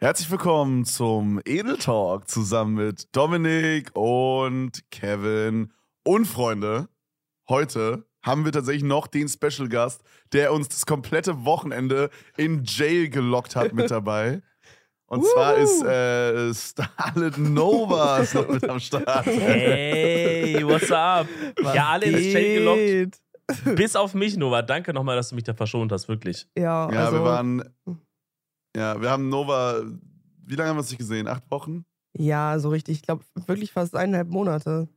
Herzlich willkommen zum Edel Talk zusammen mit Dominik und Kevin und Freunde. Heute haben wir tatsächlich noch den Special Gast, der uns das komplette Wochenende in Jail gelockt hat mit dabei. Und zwar ist äh, Starlet Nova ist noch mit am Start. Hey, what's up? Was ja, alle ins Jail gelockt. geht? Bis auf mich, Nova. Danke nochmal, dass du mich da verschont hast, wirklich. Ja, Ja, also, wir waren. Ja, wir haben Nova. Wie lange haben wir uns nicht gesehen? Acht Wochen? Ja, so richtig. Ich glaube, wirklich fast eineinhalb Monate.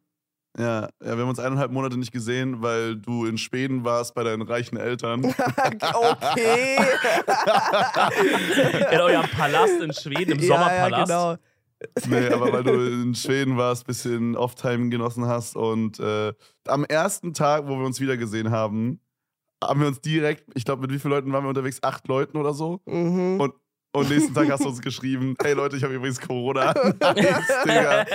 Ja, ja, wir haben uns eineinhalb Monate nicht gesehen, weil du in Schweden warst bei deinen reichen Eltern. okay. In eurem Palast in Schweden, im Sommerpalast. Ja, genau. Nee, aber weil du in Schweden warst, bisschen Off-Time genossen hast. Und äh, am ersten Tag, wo wir uns wieder gesehen haben, haben wir uns direkt, ich glaube, mit wie vielen Leuten waren wir unterwegs? Acht Leuten oder so. Mhm. Und, und nächsten Tag hast du uns geschrieben, hey Leute, ich habe übrigens Corona. Digga.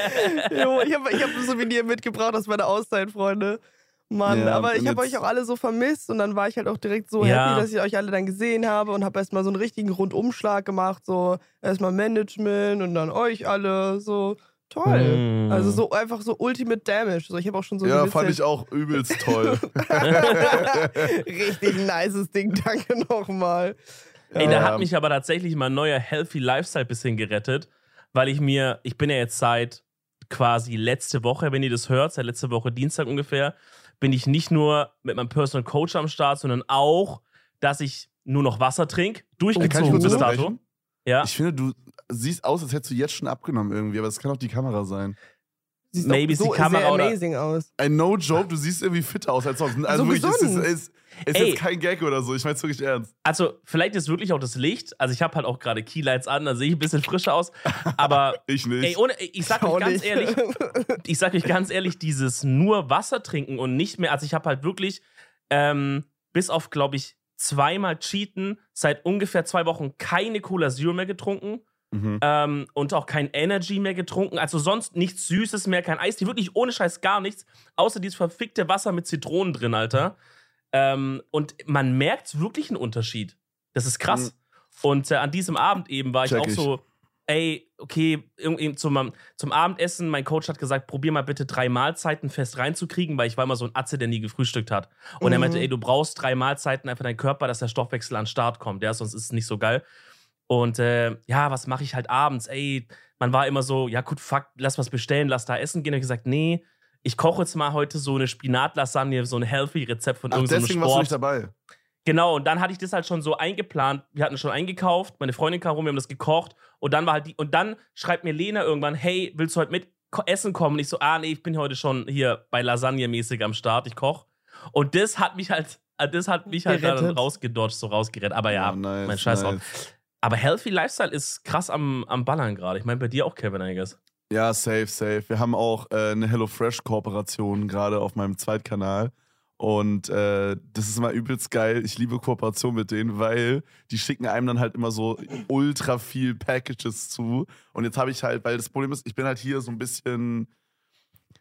Jo, ich habe ich hab ein Souvenir mitgebracht aus meiner Auszeit, Freunde. Mann, Ja, aber ich habe euch auch alle so vermisst und dann war ich halt auch direkt so Ja. happy, dass ich euch alle dann gesehen habe und habe erstmal so einen richtigen Rundumschlag gemacht, so erstmal Management und dann euch alle, so toll. Mm. Also so einfach so Ultimate Damage. So, ich habe auch schon so Ja, fand ich auch übelst toll. Richtig nices Ding, danke nochmal. Ey, da hat mich aber tatsächlich mein neuer Healthy Lifestyle bisschen gerettet, weil ich mir, ich bin ja jetzt seit quasi letzte Woche, wenn ihr das hört, seit letzte Woche Dienstag ungefähr, bin ich nicht nur mit meinem Personal Coach am Start, sondern auch, dass ich nur noch Wasser trinke, durchgezogen bis dato. Ja, Ich finde, du siehst aus, als hättest du jetzt schon abgenommen irgendwie, aber das kann auch die Kamera sein. Siehst Maybe ist die Kamera sehr oder- amazing aus. Ein No-Joke, du siehst irgendwie fitter aus als sonst. Also So wirklich, es ist, gesund. ist, ist jetzt kein Gag oder so, ich mein's wirklich ernst. also vielleicht ist wirklich auch das Licht. Also ich habe halt auch gerade Keylights an, da sehe ich ein bisschen frischer aus. Aber Ich nicht. ey, ohne, ich sag euch ganz nicht. ehrlich, ich sag euch ganz ehrlich, dieses nur Wasser trinken und nicht mehr, also ich habe halt wirklich ähm, bis auf, glaube ich, zweimal Cheaten seit ungefähr zwei Wochen keine Cola Zero mehr getrunken mhm. ähm, und auch kein Energy mehr getrunken. Also sonst nichts Süßes mehr, kein Eis, die wirklich ohne Scheiß gar nichts, außer dieses verfickte Wasser mit Zitronen drin, Alter. Ähm, und man merkt wirklich einen Unterschied. Das ist krass. Und äh, an diesem Abend eben war ich Check auch ich. so, ey, okay, irgendwie zum, zum Abendessen, mein Coach hat gesagt, probier mal bitte drei Mahlzeiten fest reinzukriegen, weil ich war immer so ein Atze, der nie gefrühstückt hat. Und er Mhm. meinte, ey, du brauchst drei Mahlzeiten einfach dein Körper, dass der Stoffwechsel an den Start kommt, ja, sonst ist es nicht so geil. Und äh, ja, was mache ich halt abends? Ey, man war immer so, ja gut, fuck, lass was bestellen, lass da essen gehen. Und ich gesagt, nee, ich koche jetzt mal heute so eine Spinatlasagne, so ein healthy Rezept von Ach, irgendeinem deswegen warst du Sport. nicht dabei. Genau, und dann hatte ich das halt schon so eingeplant. Wir hatten schon eingekauft, meine Freundin kam rum, wir haben das gekocht. Und dann war halt die, und dann schreibt mir Lena irgendwann, hey, willst du heute mit essen kommen? Und ich so, ah, nee, ich bin heute schon hier bei Lasagne mäßig am Start, ich koch. Und das hat mich halt, das hat mich halt dann rausgedodged, so rausgerettet. Aber ja, Oh, nice, mein Scheiß nice. Aber Healthy Lifestyle ist krass am, am Ballern gerade. Ich meine, bei dir auch, Kevin, I guess. Ja, safe, safe. Wir haben auch äh, eine HelloFresh-Kooperation gerade auf meinem Zweitkanal. Und äh, das ist immer übelst geil. Ich liebe Kooperation mit denen, weil die schicken einem dann halt immer so ultra viel Packages zu. Und jetzt habe ich halt, weil das Problem ist, ich bin halt hier so ein bisschen.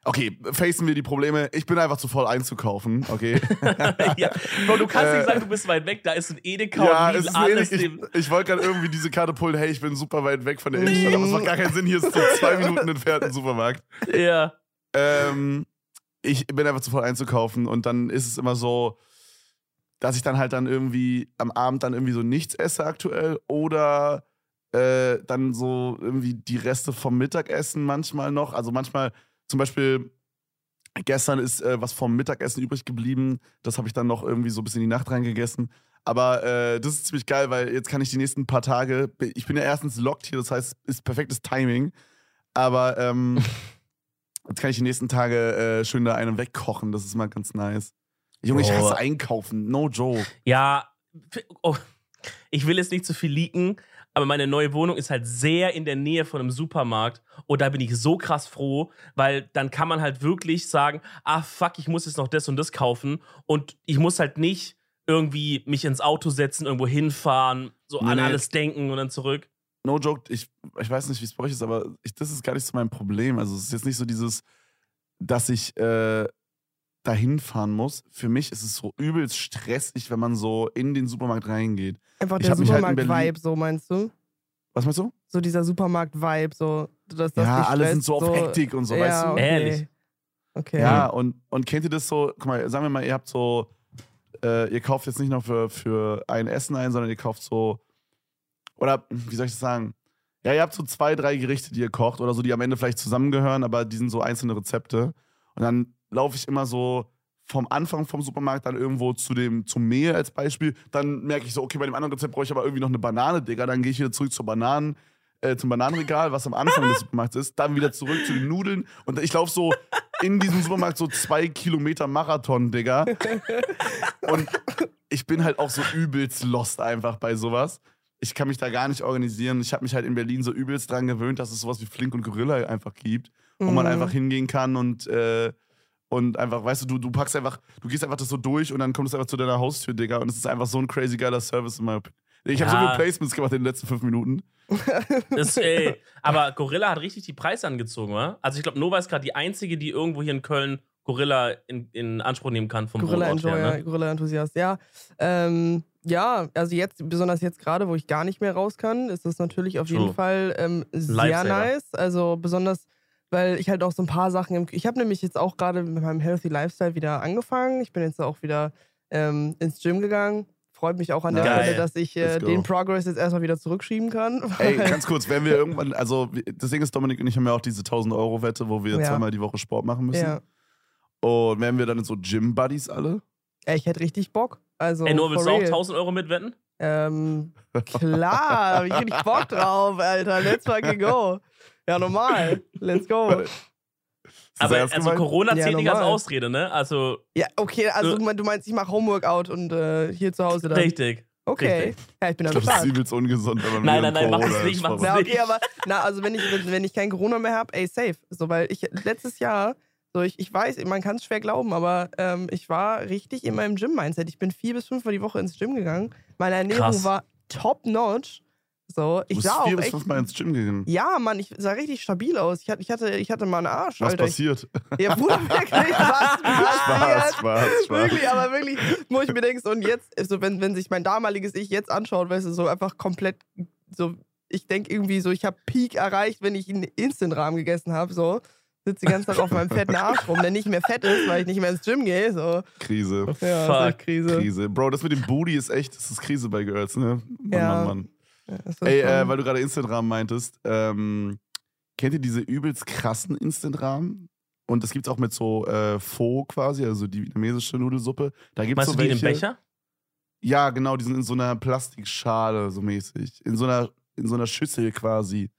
Okay, facen wir die Probleme. Ich bin einfach zu voll einzukaufen, okay? ja. Bro, du kannst Äh, nicht sagen, du bist weit weg, da ist ein Edeka ja, und ist alles. Ich, ich wollte gerade irgendwie diese Karte pullen, hey, ich bin super weit weg von der Innenstadt, aber es macht gar keinen Sinn, hier ist so zwei Minuten entfernt ein Supermarkt. ja. Ähm, ich bin einfach zu voll einzukaufen und dann ist es immer so, dass ich dann halt dann irgendwie am Abend dann irgendwie so nichts esse aktuell oder äh, dann so irgendwie die Reste vom Mittagessen manchmal noch. Also manchmal zum Beispiel gestern ist äh, was vom Mittagessen übrig geblieben. Das habe ich dann noch irgendwie so bis in die Nacht reingegessen. Aber äh, das ist ziemlich geil, weil jetzt kann ich die nächsten paar Tage, ich bin ja erstens locked hier, das heißt, ist perfektes Timing. Aber ähm, jetzt kann ich die nächsten Tage äh, schön da einen wegkochen. Das ist mal ganz nice. Junge, ich Oh. hasse einkaufen. No joke. Ja, oh, ich will jetzt nicht zu viel leaken, aber meine neue Wohnung ist halt sehr in der Nähe von einem Supermarkt und da bin ich so krass froh, weil dann kann man halt wirklich sagen, ah fuck, ich muss jetzt noch das und das kaufen und ich muss halt nicht irgendwie mich ins Auto setzen, irgendwo hinfahren, so Nee, an alles denken und dann zurück. No joke, ich, ich weiß nicht, wie es bei euch ist, aber ich, das ist gar nicht so mein Problem. Also es ist jetzt nicht so dieses, dass ich äh, dahin fahren muss. Für mich ist es so übelst stressig, wenn man so in den Supermarkt reingeht. Einfach Ich der halt Supermarkt-Vibe, so meinst du? Was meinst du? So dieser Supermarkt-Vibe, so. Dass das ja, alle sind so auf Hektik und so, ja, weißt du? Okay. Ehrlich. Okay. Ja, und, und kennt ihr das so? Guck mal, sagen wir mal, ihr habt so, äh, ihr kauft jetzt nicht nur für, für ein Essen ein, sondern ihr kauft so, oder wie soll ich das sagen? Ja, ihr habt so zwei, drei Gerichte, die ihr kocht oder so, die am Ende vielleicht zusammengehören, aber die sind so einzelne Rezepte. Und dann laufe ich immer so vom Anfang vom Supermarkt dann irgendwo zu dem, zum Mehl als Beispiel. Dann merke ich so, okay, bei dem anderen Rezept brauche ich aber irgendwie noch eine Banane, Digga. Dann gehe ich wieder zurück zur Bananen, äh, zum Bananenregal, was am Anfang des Supermarkts ist. Dann wieder zurück zu den Nudeln. Und ich laufe so in diesem Supermarkt so zwei Kilometer Marathon, Digga. Und ich bin halt auch so übelst lost einfach bei sowas. Ich kann mich da gar nicht organisieren. Ich habe mich halt in Berlin so übelst dran gewöhnt, dass es sowas wie Flink und Gorilla einfach gibt, wo man Mhm. einfach hingehen kann und, äh, und einfach, weißt du, du, du packst einfach, du gehst einfach das so durch und dann kommt es einfach zu deiner Haustür, Digga. Und es ist einfach so ein crazy geiler Service in meiner Opinion. Ich habe so viele Placements gemacht in den letzten fünf Minuten. Das, ey, aber Gorilla hat richtig die Preise angezogen, oder? Also ich glaube, Nova ist gerade die einzige, die irgendwo hier in Köln Gorilla in, in Anspruch nehmen kann vom Gorilla Enjoyer, her, ne? Gorilla Enthusiast, ja. Ähm, ja, also jetzt, besonders jetzt gerade, wo ich gar nicht mehr raus kann, ist das natürlich auf True. jeden Fall ähm, sehr Lifesaver. nice. Also besonders, weil ich halt auch so ein paar Sachen im. Ich habe nämlich jetzt auch gerade mit meinem Healthy Lifestyle wieder angefangen. Ich bin jetzt auch wieder ähm, ins Gym gegangen. Freut mich auch an der Geil. Stelle, dass ich äh, den Progress jetzt erstmal wieder zurückschieben kann. Ey, ganz kurz, wenn wir irgendwann, also das Ding ist, Dominik und ich haben ja auch diese 1000-Euro-Wette, wo wir Ja. zweimal die Woche Sport machen müssen. ja. Und werden wir dann so Gym-Buddies alle? Ey, ich hätte richtig Bock. Also, Ey, Noah, willst du auch real. 1000 Euro mitwetten? Ähm, klar, da hab ich richtig Bock drauf, Alter. Let's fucking go. Ja, normal. Let's go. Aber also gemeint? Corona Ja, zählt nicht als. Ausrede, ne? Also, Ja, okay, also So. du mein- du meinst, ich mache Homeworkout und äh, hier zu Hause dann. richtig. Okay. richtig. Ja, ich bin Ich am glaube, das ist Start. übelst ungesund, wenn man Nein, nein, nein, mach es nicht, mach es vorbei. Na, okay, aber na, also wenn ich, wenn, wenn ich kein Corona mehr habe, ey, safe. So, weil ich letztes Jahr, so ich, ich weiß, man kann es schwer glauben, aber ähm, ich war richtig in meinem Gym-Mindset. Ich bin vier bis fünfmal die Woche ins Gym gegangen. Meine Ernährung Krass. war top-notch. So, Du ich bist sah auch vier bis echt. fünfmal ins Gym gegangen. Ja, Mann, ich sah richtig stabil aus. Ich hatte, ich hatte, ich hatte mal einen Arsch, Was Alter. Ich, passiert? ja, Bruder, wirklich, was Spaß, passiert? Spaß, Spaß. Wirklich, aber wirklich, wo ich mir denke, so, und jetzt, so, wenn, wenn sich mein damaliges Ich jetzt anschaut, weißt du, so einfach komplett, so, ich denke irgendwie so, ich habe Peak erreicht, wenn ich einen Instant-Rahmen gegessen habe, so. Sitze die ganze Zeit auf meinem fetten Arsch rum, der nicht mehr fett ist, weil ich nicht mehr ins Gym gehe, so. Krise. Ja, Fuck. Krise. Krise. Bro, das mit dem Booty ist echt, das ist Krise bei Girls, ne? Mann, Ja. Mann, Mann. Ey, äh, weil du gerade Instant-Rahmen meintest, ähm, kennt ihr diese übelst krassen Instant-Rahmen? Und das gibt's auch mit so äh, Pho quasi, also die vietnamesische Nudelsuppe. Da gibt's Meinst so du die in welche. dem Becher? Ja, genau, die sind in so einer Plastikschale, so mäßig. In so einer, in so einer Schüssel quasi.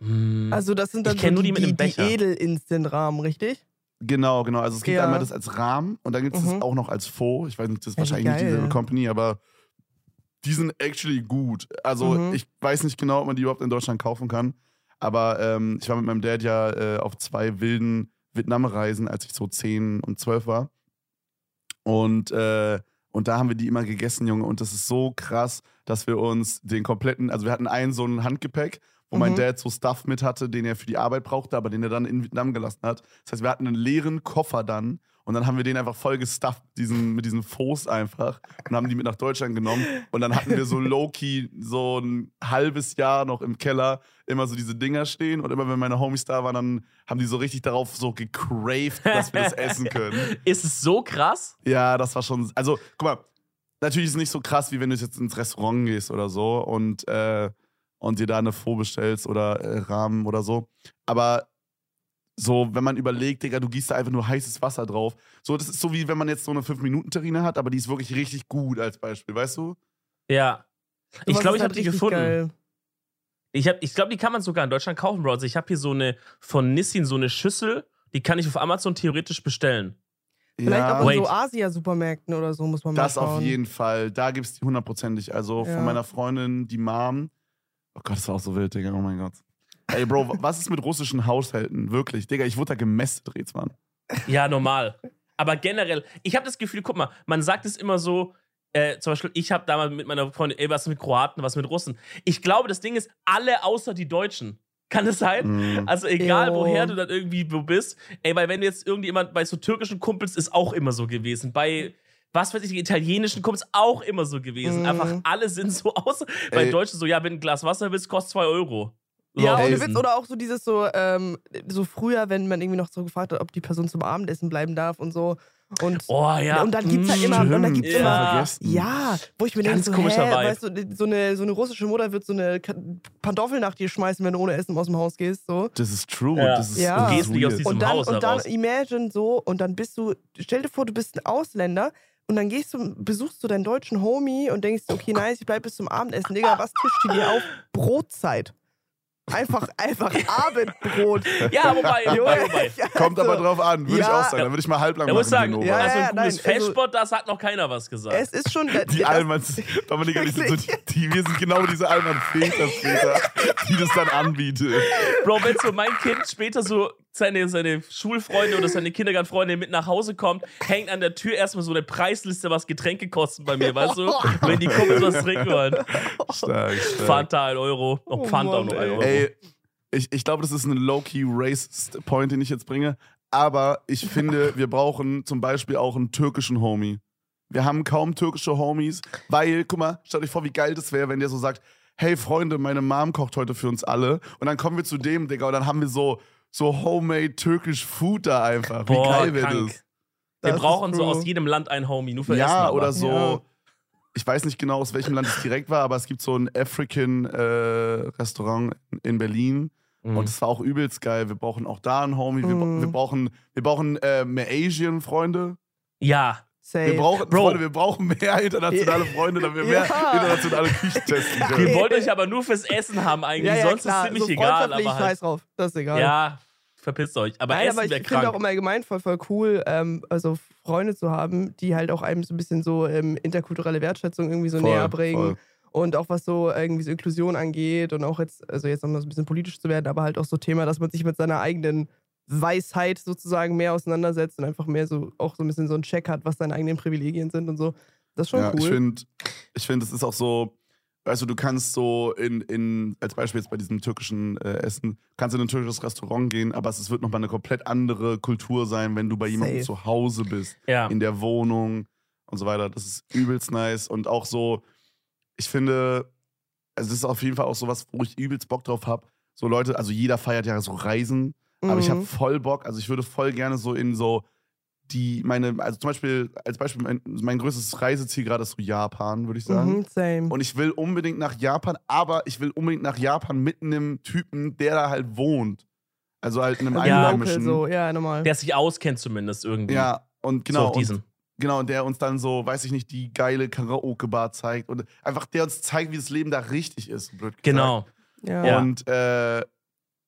Hm. also, das sind dann Ich so nur die mit die, dem die. Edel-Instant-Rahmen, richtig? Genau, genau. Also es gibt Ja. einmal das als Rahmen und dann gibt es Mhm. das auch noch als Pho. Ich weiß nicht, das ist Ja, wahrscheinlich nicht geil. dieselbe Company, aber die sind actually gut. Also Mhm. ich weiß nicht genau, ob man die überhaupt in Deutschland kaufen kann. Aber ähm, ich war mit meinem Dad ja äh, auf zwei wilden Vietnam-Reisen, als ich so 10 und 12 war. Und, äh, und da haben wir die immer gegessen, Junge. Und das ist so krass, dass wir uns den kompletten, also wir hatten einen so ein Handgepäck, wo mein Mhm. Dad so Stuff mit hatte, den er für die Arbeit brauchte, aber den er dann in Vietnam gelassen hat. Das heißt, wir hatten einen leeren Koffer dann und dann haben wir den einfach voll gestufft, diesen, mit diesen Fos einfach und haben die mit nach Deutschland genommen. Und dann hatten wir so low-key so ein halbes Jahr noch im Keller immer so diese Dinger stehen und immer wenn meine Homies da waren, dann haben die so richtig darauf so gecraved, dass wir das essen können. Ist es so krass? Ja, das war schon. Also, guck mal, natürlich ist es nicht so krass, wie wenn du jetzt ins Restaurant gehst oder so und, äh, und dir da eine Faux bestellst oder äh, Rahmen oder so. Aber so, wenn man überlegt, Digga, du gießt da einfach nur heißes Wasser drauf. So, das ist so wie wenn man jetzt so eine 5-Minuten-Terrine hat, aber die ist wirklich richtig gut als Beispiel, weißt du? Ja. Ich glaube, ich halt habe die gefunden. geil. Ich, hab- ich glaube, die kann man sogar in Deutschland kaufen, Bro. Also ich habe hier so eine von Nissin, so eine Schüssel, die kann ich auf Amazon theoretisch bestellen. Vielleicht auch in Wait. so Asia-Supermärkten oder so, muss man mal Das auf jeden Fall. Da gibt es die hundertprozentig. Also Ja. von meiner Freundin, die Mom. Oh Gott, das war auch so wild, Digga. Oh mein Gott. Ey, Bro, was ist mit russischen Haushalten? Wirklich, Digga, ich wurde da gemästet, Rätsmann. Ja, normal. Aber generell, ich habe das Gefühl, guck mal, man sagt es immer so, äh, zum Beispiel, ich habe damals mit meiner Freundin, ey, was mit Kroaten, was mit Russen. Ich glaube, das Ding ist, alle außer die Deutschen. Kann es sein? Mhm. Also egal, Jo. woher du dann irgendwie wo bist. Ey, weil wenn jetzt irgendjemand bei so türkischen Kumpels ist auch immer so gewesen. Bei was weiß ich, die italienischen Kumpels auch immer so gewesen. Mhm. Einfach alle sind so aus. Bei. Deutschen so, ja, wenn du ein Glas Wasser willst, kostet 2 Euro. So Ja, ohne Witz. Oder auch so dieses so, ähm, so früher, wenn man irgendwie noch so gefragt hat, ob die Person zum Abendessen bleiben darf und so. Und, Oh ja. und dann gibt's halt immer, und dann gibt's Stimmt, immer, ja. vergessen. ja, wo ich mir denke, Ganz so, komischer hä, Vibe. weißt du, so eine, so eine russische Mutter wird so eine Pantoffel nach dir schmeißen, wenn du ohne Essen aus dem Haus gehst, so. Das ist true. Ja. Das ist, Ja. Du gehst nicht aus diesem- Und dann, Haus und dann heraus. imagine so, und dann bist du, stell dir vor, du bist ein Ausländer und dann gehst du, besuchst du deinen deutschen Homie und denkst, okay, nice, ich bleib bis zum Abendessen. Digga, was tischt ihr dir auf? Brotzeit. Einfach, einfach Abendbrot. Ja, wobei, wobei, wobei. Kommt aber also, drauf an, würde ich ja. auch sagen. Da würde ich mal halblang muss ich machen. sagen, Ja, also ein ja, gutes nein, also- Festsport, das hat noch keiner was gesagt. Es ist schon. Die das- Allmanns, Dominika, die sind so, die, die, wir sind genau diese Allmann-Väter später, die das dann anbietet. Bro, wenn so mein Kind später so seine, seine Schulfreunde oder seine Kindergartenfreunde mit nach Hause kommt, hängt an der Tür erstmal so eine Preisliste, was Getränke kosten bei mir, weißt du? Wenn die Kumpels was trinken wollen. Stark, stark. Fanta 1 Euro. Auch Oh Fanta auch Mann, noch 1 ey. Euro. Ey, ich, ich glaube, das ist ein low-key racist Point, den ich jetzt bringe. Aber ich finde, wir brauchen zum Beispiel auch einen türkischen Homie. Wir haben kaum türkische Homies, weil, guck mal, stellt euch vor, wie geil das wäre, wenn der so sagt, hey Freunde, meine Mom kocht heute für uns alle. Und dann kommen wir zu dem, Digga, und dann haben wir so, so homemade türkisch Food da einfach. Wie Boah, geil wäre das? Wir Das brauchen so aus jedem Land einen Homie, nur für Essen. Ja, aber. oder so. Ja. Ich weiß nicht genau, aus welchem Land es direkt war, aber es gibt so ein African-Restaurant in Berlin. Mhm. Und das war auch übelst geil. Wir brauchen auch da einen Homie. Wir, Mhm. wir brauchen, wir brauchen äh, mehr Asian-Freunde. ja, Safe. Wir brauchen, Bro. Freunde, wir brauchen mehr internationale Freunde, damit wir mehr Ja. internationale Küchen testen wir können. wollten euch aber nur fürs Essen haben eigentlich, ja, ja, sonst klar. ist ziemlich so egal. Aber scheiß halt, drauf. Das ist egal. ja, verpisst euch. Aber Nein, Essen aber ich finde auch im Allgemeinen voll, voll cool, ähm, also Freunde zu haben, die halt auch einem so ein bisschen so ähm, interkulturelle Wertschätzung irgendwie so Voll, näher bringen. voll. Und auch was so irgendwie so Inklusion angeht und auch jetzt, also jetzt nochmal so ein bisschen politisch zu werden, aber halt auch so Thema, dass man sich mit seiner eigenen Weisheit sozusagen mehr auseinandersetzt und einfach mehr so auch so ein bisschen so einen Check hat, was seine eigenen Privilegien sind und so. Das ist schon Ja, cool. ich finde, ich find, es ist auch so, weißt du, du kannst so in, in als Beispiel jetzt bei diesem türkischen äh, Essen, kannst in ein türkisches Restaurant gehen, aber es wird nochmal eine komplett andere Kultur sein, wenn du bei jemandem Safe. zu Hause bist. Ja. in der Wohnung und so weiter. Das ist übelst nice und auch so, ich finde, also es ist auf jeden Fall auch sowas, wo ich übelst Bock drauf habe. So Leute, also jeder feiert ja so Reisen, aber ich habe Mhm. voll Bock, also ich würde voll gerne so in so die, meine, also zum Beispiel, als Beispiel, mein, mein größtes Reiseziel gerade ist so Japan, würde ich sagen. Mhm, same. Und ich will unbedingt nach Japan, aber ich will unbedingt nach Japan mit einem Typen, der da halt wohnt. Also halt einem Also Ja. Einheimischen. so, ja, normal. Der sich auskennt zumindest irgendwie. Ja, und so genau. auf diesen. Und, genau, der uns dann so, weiß ich nicht, die geile Karaoke-Bar zeigt und einfach der uns zeigt, wie das Leben da richtig ist. Blöd gesagt. Genau. ja. Ja. Und äh,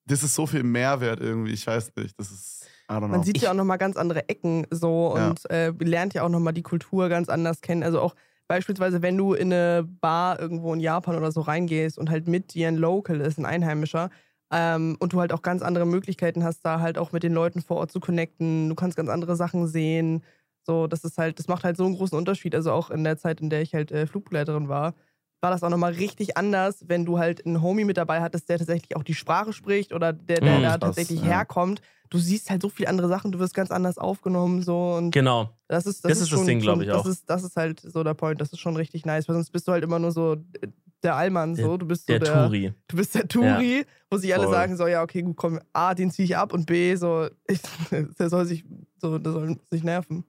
das ist so viel Mehrwert irgendwie, ich weiß nicht. Das ist, I don't know. Man sieht ja auch nochmal ganz andere Ecken so Ja. und äh, lernt ja auch nochmal die Kultur ganz anders kennen. Also auch beispielsweise, wenn du in eine Bar irgendwo in Japan oder so reingehst und halt mit dir ein Local ist, ein Einheimischer, ähm, und du halt auch ganz andere Möglichkeiten hast, da halt auch mit den Leuten vor Ort zu connecten. Du kannst ganz andere Sachen sehen. So, das ist halt, das macht halt so einen großen Unterschied. Also auch in der Zeit, in der ich halt äh, Flugbegleiterin war, war das auch nochmal richtig anders, wenn du halt einen Homie mit dabei hattest, der tatsächlich auch die Sprache spricht oder der, der Mhm, da tatsächlich ja. herkommt. Du siehst halt so viele andere Sachen, du wirst ganz anders aufgenommen so und Genau. das ist das, Das ist das schon, Ding, glaub schon- ich, das auch. Ist, das ist halt so der Point, das ist schon richtig nice, weil sonst bist du halt immer nur so der Allmann so, du bist so Der der, Turi. du bist der Turi, wo sich alle Voll. sagen so, ja okay, gut, komm, A, den ziehe ich ab und B, so, ich, der soll sich so, der soll sich nerven.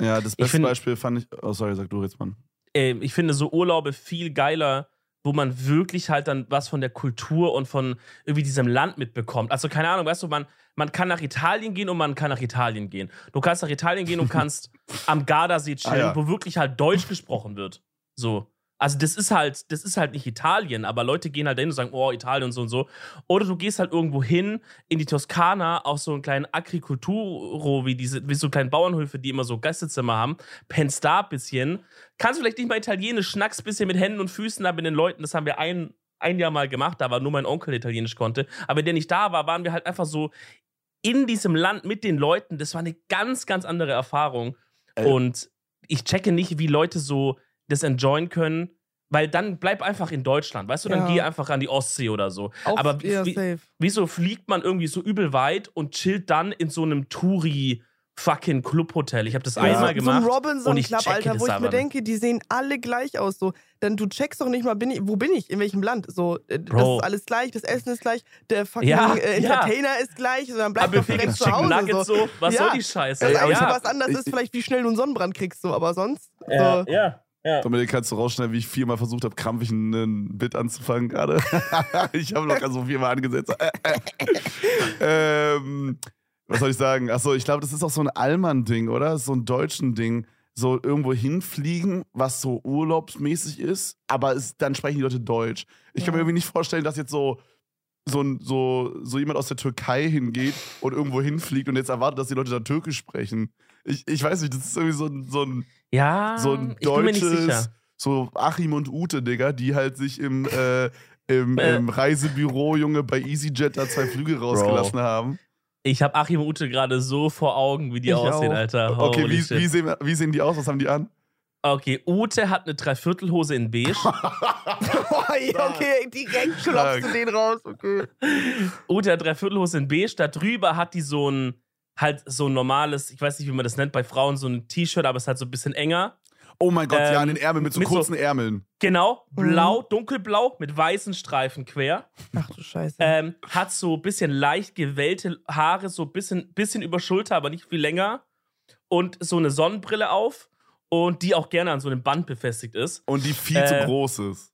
ja, das beste find- Beispiel fand ich. Oh, sorry, sag du jetzt, Mann. Äh, ich finde so Urlaube viel geiler, wo man wirklich halt dann was von der Kultur und von irgendwie diesem Land mitbekommt. Also keine Ahnung, weißt du, man, man kann nach Italien gehen und man kann nach Italien gehen. Du kannst nach Italien gehen und kannst am Gardasee chillen, Ah, ja. wo wirklich halt Deutsch gesprochen wird. So. Also das ist halt, das ist halt nicht Italien, aber Leute gehen halt dahin und sagen, oh, Italien und so und so. Oder du gehst halt irgendwo hin in die Toskana auf so einen kleinen Agriculturo, wie diese, wie so kleinen Bauernhöfe, die immer so Gästezimmer haben, pennst da ein bisschen, kannst vielleicht nicht mal Italienisch, schnackst ein bisschen mit Händen und Füßen da mit den Leuten. Das haben wir ein, ein Jahr mal gemacht, da war nur mein Onkel Italienisch konnte. Aber wenn der nicht da war, waren wir halt einfach so in diesem Land mit den Leuten. Das war eine ganz, ganz andere Erfahrung. Ey. Und ich checke nicht, wie Leute so das enjoyen können. Weil dann bleib einfach in Deutschland, weißt du, dann Ja. geh einfach an die Ostsee oder so. Auch, Aber ja, wie, safe. wieso fliegt man irgendwie so übel weit und chillt dann in so einem fucking Clubhotel. Ich habe das Ja. einmal so, so gemacht. ein Robinson und ich Club, Alter, das wo ich mir denke, die sehen alle gleich aus. So, dann du checkst doch nicht mal, bin ich, wo bin ich, in welchem Land. So, äh, das Bro. ist alles gleich, das Essen ist gleich, der fucking Ja, äh, ja. Entertainer ist gleich, so, dann bleib aber doch direkt zu Hause. Nuggets so. so, was Ja. soll die Scheiße? Das Einzige, ja. was anders ist, Ich- vielleicht wie schnell du einen Sonnenbrand kriegst, so, aber sonst. ja, so. ja, ja. Dominik, kannst du rausschneiden, wie ich viermal versucht habe, krampfig einen Bit anzufangen gerade? ich habe locker so viermal angesetzt. ähm, was soll ich sagen? Achso, ich glaube, das ist auch so ein Allmann-Ding, oder? So ein deutschen Ding. So irgendwo hinfliegen, was so urlaubsmäßig ist, aber es, dann sprechen die Leute Deutsch. Ich kann mir irgendwie nicht vorstellen, dass jetzt so, so, so, so jemand aus der Türkei hingeht und irgendwo hinfliegt und jetzt erwartet, dass die Leute da Türkisch sprechen. Ich, ich weiß nicht, das ist irgendwie so ein, so ein Ja, so ein ich bin mir nicht deutsches, sicher. so Achim und Ute, Digga, die halt sich im, äh, im, Äh. im Reisebüro, Junge, bei EasyJet da zwei Flüge rausgelassen haben. Ich habe Achim und Ute gerade so vor Augen, wie die Ich aussehen, auch. Alter. Okay, Holy wie, shit. wie, sehen, wie sehen die aus? Was haben die an? Okay, Ute hat eine Dreiviertelhose in beige. okay, direkt klopfst du den raus, okay. Ute hat Dreiviertelhose in beige. Da drüber hat die so ein, halt so ein normales, ich weiß nicht, wie man das nennt bei Frauen, so ein T-Shirt, aber es ist halt so ein bisschen enger. Oh mein Gott, ja, Ähm, an den Ärmeln mit so mit so- kurzen Ärmeln. Genau, Mhm. blau, dunkelblau mit weißen Streifen quer. Ach du Scheiße. Ähm, hat so ein bisschen leicht gewellte Haare, so ein bisschen, bisschen über Schulter, aber nicht viel länger. Und so eine Sonnenbrille auf und die auch gerne an so einem Band befestigt ist. Und die viel zu Äh, groß ist.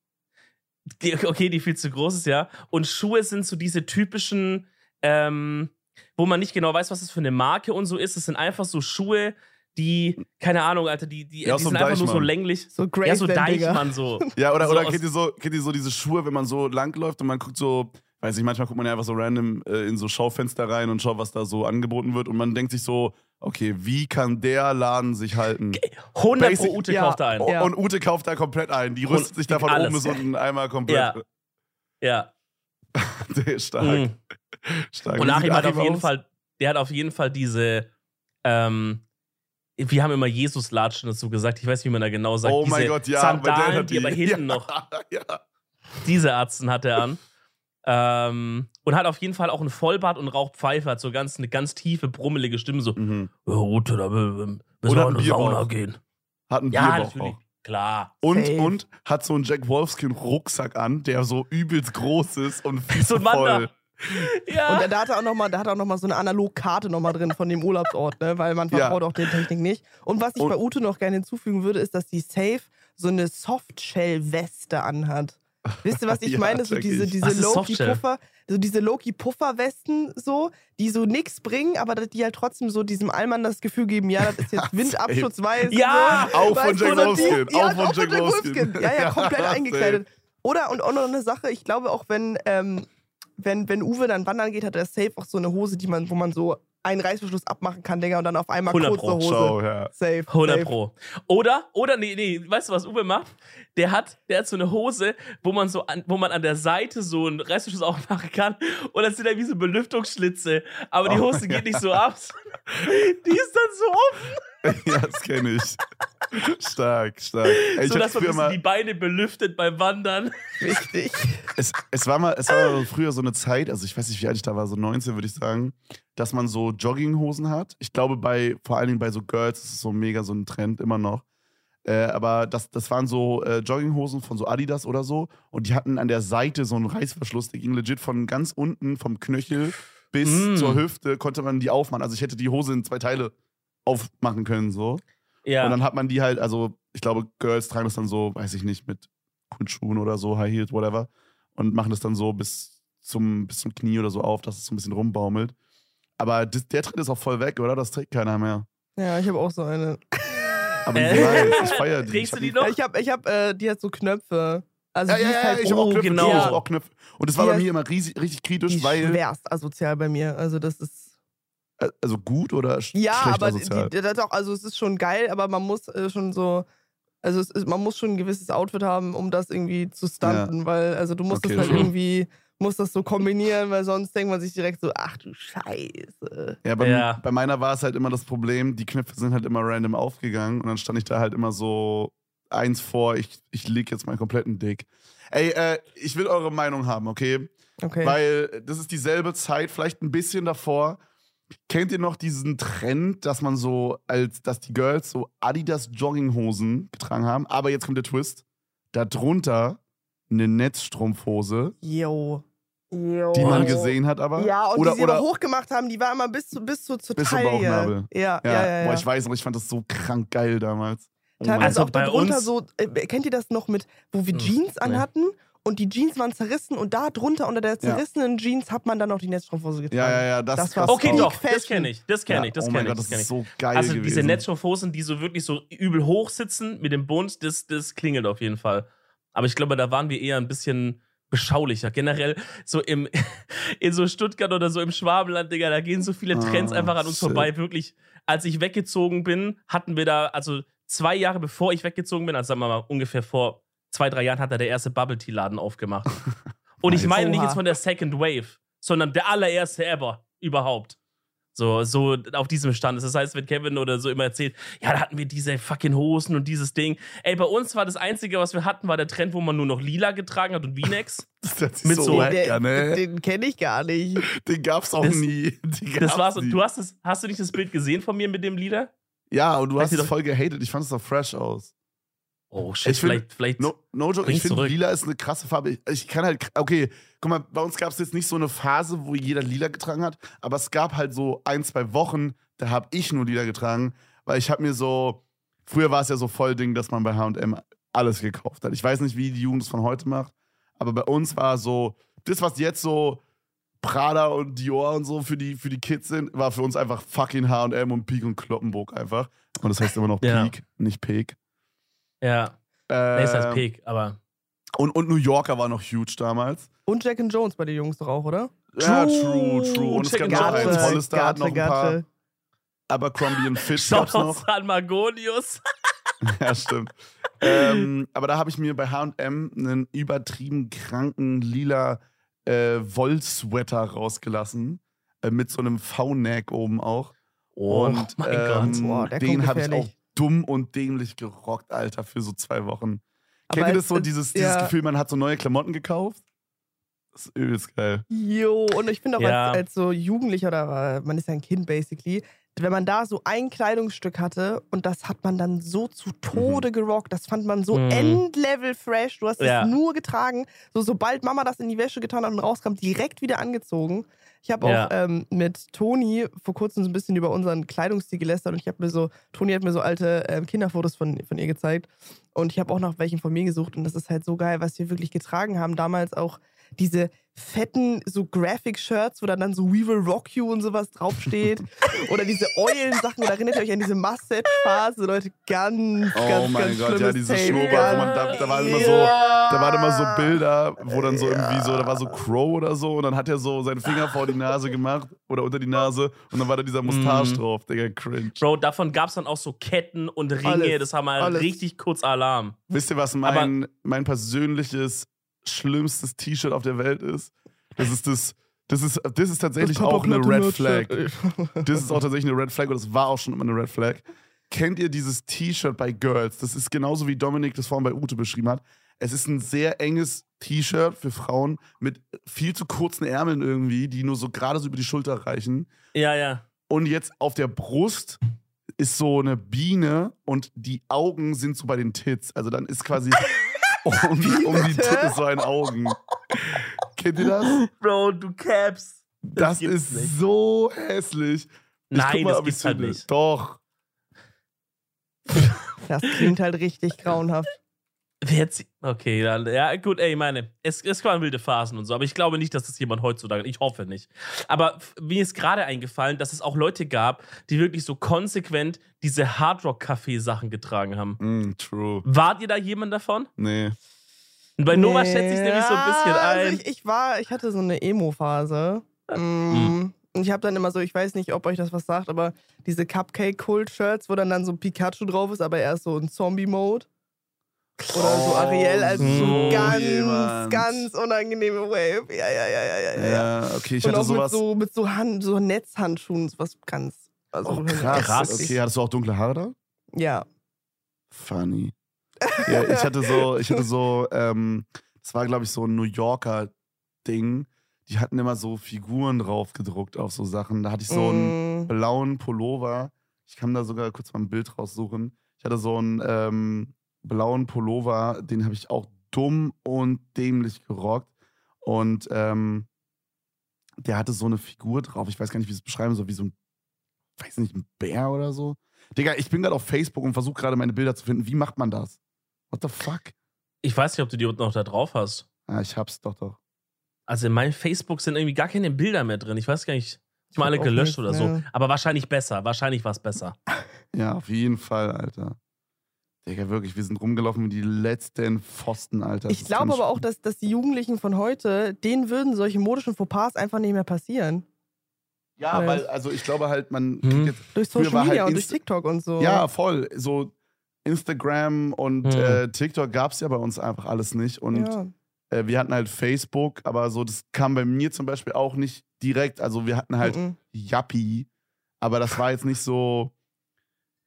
Die, okay, die viel zu groß ist, ja. Und Schuhe sind so diese typischen, ähm, wo man nicht genau weiß, was das für eine Marke und so ist. Es sind einfach so Schuhe, die, keine Ahnung, Alter, die, die, Ja, die so sind ein einfach nur so Deichmann. länglich. so Ja, so Graceland, Digga. Deichmann so. Ja, oder, so oder kennt, ihr so, kennt ihr so diese Schuhe, wenn man so langläuft und man guckt so, weiß nicht, manchmal guckt man ja einfach so random äh, in so Schaufenster rein und schaut, was da so angeboten wird und man denkt sich so, okay, wie kann der Laden sich halten? 100 Basic- pro Ute ja. kauft da ein. Ja. Und Ute kauft da komplett ein. Die rüstet sich da von alles. oben bis unten einmal komplett. Ja. Ja. Der ist stark. Mhm. stark. Und Achim hat auf Achim jeden aus? Fall, der hat auf jeden Fall diese, ähm, wir haben immer Jesus-Latschen dazu gesagt. Ich weiß nicht, wie man da genau sagt. Oh diese mein Gott, ja. Sandalen, hat die aber hinten ja, noch, Ja. diese Arzten hat er an. Ähm, und hat auf jeden Fall auch einen Vollbart und raucht Pfeife, hat so ganz, eine ganz tiefe, brummelige Stimme, so, Mhm. ja, Ute, da müssen wir in die. Sauna gehen. Hat einen Ja, Bierbauch natürlich. auch. Klar. Und, Safe. und hat so einen Jack Wolfskin Rucksack an, der so übelst groß ist und viel So voll. Ja. Und da, hat er auch noch mal, da hat er auch noch mal so eine Analogkarte noch mal drin von dem Urlaubsort, ne? weil man Ja. vertraut auch der Technik nicht. Und was ich Und- bei Ute noch gerne hinzufügen würde, ist, dass die Safe so eine Softshell-Weste anhat. Wisst ihr, was ich Ja, meine? So diese, diese? Loki-Puffer, so diese Loki-Puffer-Westen, so, die so nix bringen, aber die halt trotzdem so diesem Allmann das Gefühl geben, ja, das ist jetzt windabschutzweise. Ja, so. auch von Jack Wolfskin, Ja, auch von Jack Wolfskin. Ja, ja, komplett Ja, eingekleidet. Oder, und auch noch eine Sache, ich glaube auch, wenn, ähm, wenn, wenn Uwe dann wandern geht, hat er safe auch so eine Hose, die man, wo man so einen Reißverschluss abmachen kann, Digga, und dann auf einmal 100 kurze Pro. Hose. Schau, ja. Safe. 100 safe. Pro. Oder, oder, nee, nee, weißt du, was Uwe macht? Der hat, der hat so eine Hose, wo man so an, wo man an der Seite so einen Reißverschluss aufmachen kann. Und das sind dann wie so Belüftungsschlitze. Aber die Oh, Hose geht nicht so ab. Die ist dann so offen, ja, das kenne ich. Stark, stark. Ey, ich so dass man früher ein bisschen mal, die Beine belüftet beim Wandern. Wichtig. es, es war mal, es war früher so eine Zeit, also ich weiß nicht, wie alt ich da war, so 19 würde ich sagen, dass man so Jogginghosen hat. Ich glaube, bei, vor allen Dingen bei so Girls ist es so mega so ein Trend immer noch. Äh, aber das, das waren so äh, Jogginghosen von so Adidas oder so. Und die hatten an der Seite so einen Reißverschluss, der ging legit von ganz unten, vom Knöchel bis Mm. zur Hüfte, konnte man die aufmachen. Also ich hätte die Hose in zwei Teile aufmachen können, so. Ja. Und dann hat man die halt, also ich glaube, Girls tragen das dann so, weiß ich nicht, mit Kunstschuhen oder so, High Heels, whatever. Und machen das dann so bis zum, bis zum Knie oder so auf, dass es so ein bisschen rumbaumelt. Aber das, der Trend ist auch voll weg, oder? Das trägt keiner mehr. Ja, ich habe auch so eine. Aber die Äh. nice. Ich feiere die. Trägst Ich du die noch? Ich habe, ich hab, äh, die hat so Knöpfe. Also Ja, ja, ja, halt ich habe auch Knöpfe. genau. Ich hab auch Knöpfe. Und das war Die bei ist- mir immer riesig, richtig kritisch, ist weil. schwerst asozial bei mir. Also das ist. Äh, Also gut oder sch Ja, schlecht aber asozial? die, das doch, also es ist schon geil, aber man muss äh, schon so. Also es ist, man muss schon ein gewisses Outfit haben, um das irgendwie zu stunten, weil also du musst Okay, das halt true. irgendwie, musst das so kombinieren, weil sonst denkt man sich direkt so, ach du Scheiße. Ja, bei, Ja. bei meiner war es halt immer das Problem, die Knöpfe sind halt immer random aufgegangen und dann stand ich da halt immer so eins vor, ich, ich leg jetzt meinen kompletten Dick. Ey, äh, ich will eure Meinung haben, okay? Okay. Weil das ist dieselbe Zeit, vielleicht ein bisschen davor, kennt ihr noch diesen Trend, dass man so, als dass die Girls so Adidas Jogginghosen getragen haben, aber jetzt kommt der Twist, darunter eine Netzstrumpfhose, Yo. Yo. die man gesehen hat, aber. Ja, und oder, die sie oder aber hochgemacht haben, die war immer bis, zu, bis zu, zur Bis zum Taille. Bauchnabel. Ja, ja, ja, ja. ja, Boah, ich weiß noch, ich fand das so krank geil damals. Oh Teilweise Also auch bei darunter uns- so, äh, kennt ihr das noch mit, wo wir Hm, Jeans nee. anhatten und die Jeans waren zerrissen und da drunter unter der Ja. zerrissenen Jeans hat man dann noch die Netzstrumpfhose getragen. Ja, ja, ja, das, Das war das Okay, doch, Peak das Fashion. kenne ich, das kenne Ja, ich, das oh mein kenne ich, Gott, das das kenne ist ich. so geil Also gewesen. diese Netzstoffhosen, die so wirklich so übel hoch sitzen mit dem Bund, das, das klingelt auf jeden Fall. Aber ich glaube, da waren wir eher ein bisschen beschaulicher. Generell so im, in so Stuttgart oder so im Schwabenland, Digga, da gehen so viele Trends Ah, einfach an uns shit. vorbei. Wirklich, als ich weggezogen bin, hatten wir da, also zwei Jahre bevor ich weggezogen bin, also sagen wir mal ungefähr vor zwei, drei Jahren, hat da der erste Bubble Tea Laden aufgemacht. Und ich meine nicht jetzt von der Second Wave, sondern der allererste ever überhaupt. So, so auf diesem Stand. ist. Das heißt, wenn Kevin oder so immer erzählt, ja, da hatten wir diese fucking Hosen und dieses Ding. Ey, bei uns war das Einzige, was wir hatten, war der Trend, wo man nur noch lila getragen hat und V-Necks. Das mit so so- an, ne? Den kenne ich gar nicht. Den gab's auch Das- nie. Den Das gab's war's. nie. Und du hast es, hast du nicht das Bild gesehen von mir mit dem Lila? Ja, und du hast es doch- voll gehatet. Ich fand es doch fresh aus. Oh shit, Ich find- vielleicht, vielleicht. No, no joke, ich finde lila ist eine krasse Farbe. Ich, kann halt, okay, guck mal, bei uns gab es jetzt nicht so eine Phase, wo jeder lila getragen hat, aber es gab halt so ein, zwei Wochen, da habe ich nur lila getragen, weil ich habe mir so, früher war es ja so voll Ding, dass man bei H&M alles gekauft hat. Ich weiß nicht, wie die Jugend es von heute macht, aber bei uns war so, das, was jetzt so Prada und Dior und so für die, für die Kids sind, war für uns einfach fucking H&M und Peak und Kloppenburg einfach. Und das heißt immer noch Ja. Peak, nicht Peak. Ja, nee, ist heißt Ähm, Peak, aber. und, und New Yorker war noch huge damals. Und Jack and Jones bei den Jungs doch auch, oder? Ja, true, true. Und es Check gab noch ein Garte, tolles da, noch ein paar Abercrombie und Fitch gab's noch. an Margonius. Ja, stimmt. ähm, aber da habe ich mir bei H&M einen übertrieben kranken lila äh, Wollsweater rausgelassen. Äh, mit so einem V-Neck oben auch. Oh und mein ähm, Gott. Boah, den habe ich auch. Dumm und dämlich gerockt, Alter, für so zwei Wochen. Aber Kennt ihr das so, dieses, dieses ja. Gefühl, man hat so neue Klamotten gekauft? Das ist übelst geil. Jo, und ich finde auch Ja. als, als so Jugendlicher oder man ist ja ein Kind basically, wenn man da so ein Kleidungsstück hatte und das hat man dann so zu Tode gerockt, das fand man so Mhm. endlevel fresh, du hast es Ja. nur getragen, so sobald Mama das in die Wäsche getan hat und rauskam, direkt wieder angezogen. Ich habe auch Ja. ähm, mit Toni vor kurzem so ein bisschen über unseren Kleidungsstil gelästert und ich habe mir so, Toni hat mir so alte ähm, Kinderfotos von, von ihr gezeigt und ich habe auch nach welchen von mir gesucht und das ist halt so geil, was wir wirklich getragen haben. Damals auch diese fetten so Graphic-Shirts, wo dann, dann so We Will Rock You und sowas draufsteht. Oder diese Eulen-Sachen. Oder erinnert ihr euch an diese Mustache-Phase? Leute, ganz, Oh ganz, mein ganz Gott, ja, diese wo man da- da waren immer so- Da waren immer so Bilder, wo dann so irgendwie so, da war so Crow oder so und dann hat er so seinen Finger vor die Nase gemacht oder unter die Nase und dann war da dieser Mustache Mhm. drauf, Digga, cringe. Bro, davon gab es dann auch so Ketten und Ringe. Alles, das haben mal alles. richtig kurz Alarm. Wisst ihr, was mein, mein persönliches schlimmstes T-Shirt auf der Welt ist? Das ist das, das ist, das ist tatsächlich Das auch eine Red Flag. Platte-Shirt. Das ist auch tatsächlich eine Red Flag und das war auch schon immer eine Red Flag. Kennt ihr dieses T-Shirt bei Girls? Das ist genauso wie Dominik das vorhin bei Ute beschrieben hat. Es ist ein sehr enges T-Shirt für Frauen mit viel zu kurzen Ärmeln irgendwie, die nur so gerade so über die Schulter reichen. Ja, ja. Und jetzt auf der Brust ist so eine Biene und die Augen sind so bei den Tits. Also dann ist quasi um, um die Tits so ein Augen. Kennt ihr das? Bro, du Caps. Das, gibt's ist nicht. so hässlich. Ich Nein, mal, das gibt's halt finde. nicht. Doch. Das klingt halt richtig grauenhaft. Wer zieht- Okay, dann, ja, gut, ey, ich meine, es, es waren wilde Phasen und so, aber ich glaube nicht, dass das jemand heutzutage, ich hoffe nicht. Aber mir ist gerade eingefallen, dass es auch Leute gab, die wirklich so konsequent diese Hardrock-Café-Sachen getragen haben. Mm, true. Wart ihr da jemand davon? Nee. Und bei Nova schätze ich es nämlich so ein bisschen Ja, ein. Also ich, ich war, ich hatte so eine Emo-Phase. Mm. Und ich habe dann immer so, ich weiß nicht, ob euch das was sagt, aber diese Cupcake-Kult-Shirts, wo dann, dann so Pikachu drauf ist, aber erst so in Zombie-Mode. Oder so Ariel, also so so ganz, jemand. ganz unangenehme Wave. Ja, ja, ja, ja, ja. ja. Okay, ich Und hatte auch mit sowas. so, mit so, Hand, so Netzhandschuhen, was ganz. Also oh, krass. Krass. Okay, hattest du auch dunkle Haare da? Ja. Funny. Ja, ich hatte so, ich hatte so, ähm, das war, glaube ich, so ein New Yorker Ding. die hatten immer so Figuren drauf gedruckt auf so Sachen. Da hatte ich so einen Mm. blauen Pullover. Ich kann da sogar kurz mal ein Bild raussuchen. Ich hatte so einen ähm, blauen Pullover, den habe ich auch dumm und dämlich gerockt. Und ähm, der hatte so eine Figur drauf. Ich weiß gar nicht, wie ich es beschreiben soll, wie so ein, weiß nicht, ein Bär oder so. Digga, ich bin gerade auf Facebook und versuche gerade meine Bilder zu finden. Wie macht man das? What the fuck? Ich weiß nicht, ob du die unten noch da drauf hast. Ah, ich hab's doch doch. Also in meinem Facebook sind irgendwie gar keine Bilder mehr drin. Ich weiß gar nicht. Ich mal alle gelöscht oder so. Aber wahrscheinlich besser. Wahrscheinlich war es besser. Ja, auf jeden Fall, Alter. Digga, wirklich, wir sind rumgelaufen wie die letzten Pfosten, Alter. Das Ich glaube aber auch, dass, dass die Jugendlichen von heute, denen würden solche modischen Fauxpas einfach nicht mehr passieren. Ja, Weil- weil, also ich glaube halt, man kriegt jetzt. Durch Social halt Media und durch TikTok und so. Ja, voll. So Instagram und Mhm. äh, TikTok gab's ja bei uns einfach alles nicht. Und ja. äh, wir hatten halt Facebook, aber so, das kam bei mir zum Beispiel auch nicht direkt. Also wir hatten halt Mhm. Yappi, aber das war jetzt nicht so.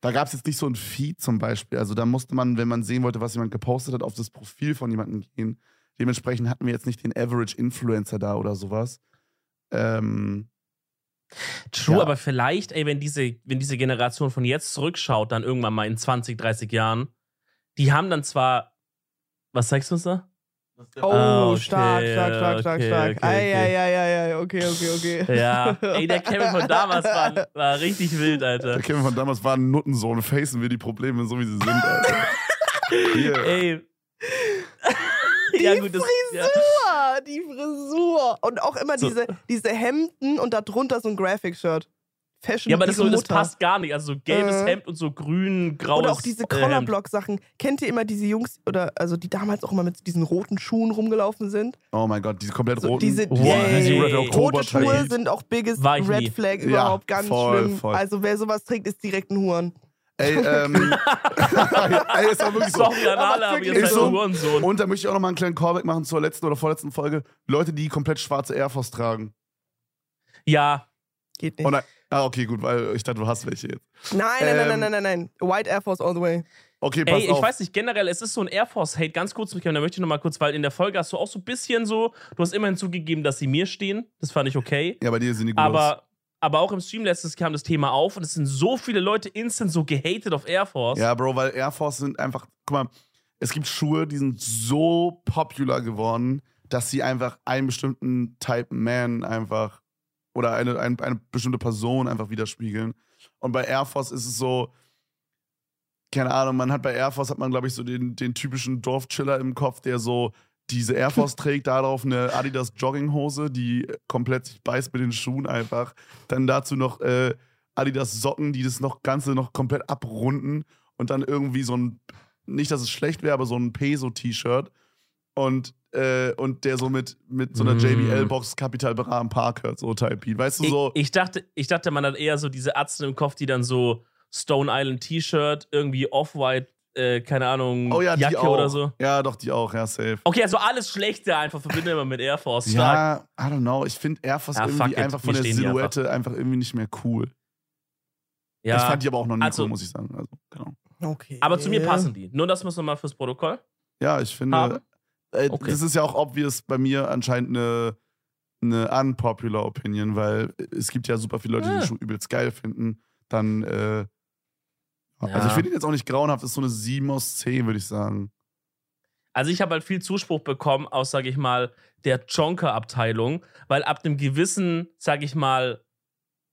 Da gab es jetzt nicht so ein Feed zum Beispiel. Also da musste man, wenn man sehen wollte, was jemand gepostet hat, auf das Profil von jemandem gehen. Dementsprechend hatten wir jetzt nicht den Average Influencer da oder sowas. Ähm, True, Ja. aber vielleicht, ey, wenn diese, wenn diese Generation von jetzt zurückschaut, dann irgendwann mal in 20, 30 Jahren, die haben dann zwar. Was sagst du uns da? Oh, Ah, okay, stark, stark, stark, stark, okay, stark. okay, Ei, okay. ei, ei, ei, okay, okay, okay. Ja, ey, der Kevin von damals war, war richtig wild, Alter. der Kevin von damals war ein Nuttensohn. Facen wir die Probleme so, wie sie sind, Alter. Hier. Ey. ja, gut, das. Ja. Frisur, die Frisur. Und auch immer So. diese, diese Hemden und darunter so ein Graphic-Shirt. Fashion Ja, aber das, so, das passt gar nicht. Also so gelbes Äh. Hemd und so grün, graues Oder auch diese äh. Collarblock-Sachen. Kennt ihr immer diese Jungs, oder also die damals auch immer mit diesen roten Schuhen rumgelaufen sind? Oh mein Gott, diese komplett So roten. diese Wow, Yay. diese Red rote Schuhe sind auch biggest Red nie. Flag Ja, überhaupt ganz voll, schlimm. voll. Also wer sowas trägt, ist direkt ein Huren. Ey, ähm. Ey, es war wirklich so. Sorry an alle, aber seid so. Hurensohn. Und da möchte ich auch nochmal einen kleinen Callback machen zur letzten oder vorletzten Folge. Leute, die komplett schwarze Air Force tragen. Ja, Geht nicht. Oh nein. Ah, okay, gut, weil ich dachte, du hast welche jetzt. nein, nein, nein, Ähm, nein, nein, nein. White Air Force all the way. Okay, pass Ey, ich auf. weiß nicht, generell, es ist so ein Air Force-Hate, ganz kurz zurückkommen, da möchte ich nochmal kurz, weil in der Folge hast du auch so ein bisschen so, du hast immerhin zugegeben, dass sie mir stehen, das fand ich okay, Ja, bei dir sind die gut. aber, aber auch im Stream letztes kam das Thema auf und es sind so viele Leute instant so gehatet auf Air Force. Ja, Bro, weil Air Force sind einfach, guck mal, es gibt Schuhe, die sind so popular geworden, dass sie einfach einen bestimmten Type Man einfach oder eine, ein, eine bestimmte Person einfach widerspiegeln. Und bei Air Force ist es so, keine Ahnung, man hat bei Air Force hat man, glaube ich, so den, den typischen Dorfchiller im Kopf, der so diese Air Force trägt, darauf eine Adidas Jogginghose, die komplett sich beißt mit den Schuhen einfach. Dann dazu noch äh, Adidas Socken, die das noch Ganze noch komplett abrunden und dann irgendwie so ein, nicht, dass es schlecht wäre, aber so ein Peso-T-Shirt und, äh, und der so mit, mit so einer Mm. JBL-Box Capital Bra am Park hört, so Type Beat. Weißt du, so. Ich, ich, dachte, ich dachte, man hat eher so diese Atzen im Kopf, die dann so Stone Island T-Shirt, irgendwie Off-White, äh, keine Ahnung, oh ja, die Jacke auch. oder so. Ja, doch, die auch, ja, safe. Okay, also alles Schlechte einfach verbindet man mit Air Force. Stark. Ja, I don't know. Ich finde Air Force Ja, fuck irgendwie einfach von der Silhouette einfach. irgendwie nicht mehr cool. Ja, Ich fand die aber auch noch nie also- cool, muss ich sagen. Also, genau. Okay. aber zu mir passen die. Nur das müssen wir mal fürs Protokoll. Ja, ich finde, Haben? Äh, Okay. das ist ja auch obvious bei mir anscheinend eine, eine unpopular Opinion, weil es gibt ja super viele Leute, die Ja. die Schuhe übelst geil finden. Dann, äh, also Ja. ich finde ihn jetzt auch nicht grauenhaft, ist so eine 7 aus 10, würde ich sagen. Also ich habe halt viel Zuspruch bekommen aus, sage ich mal, der Jonker-Abteilung, weil ab einem gewissen, sage ich mal,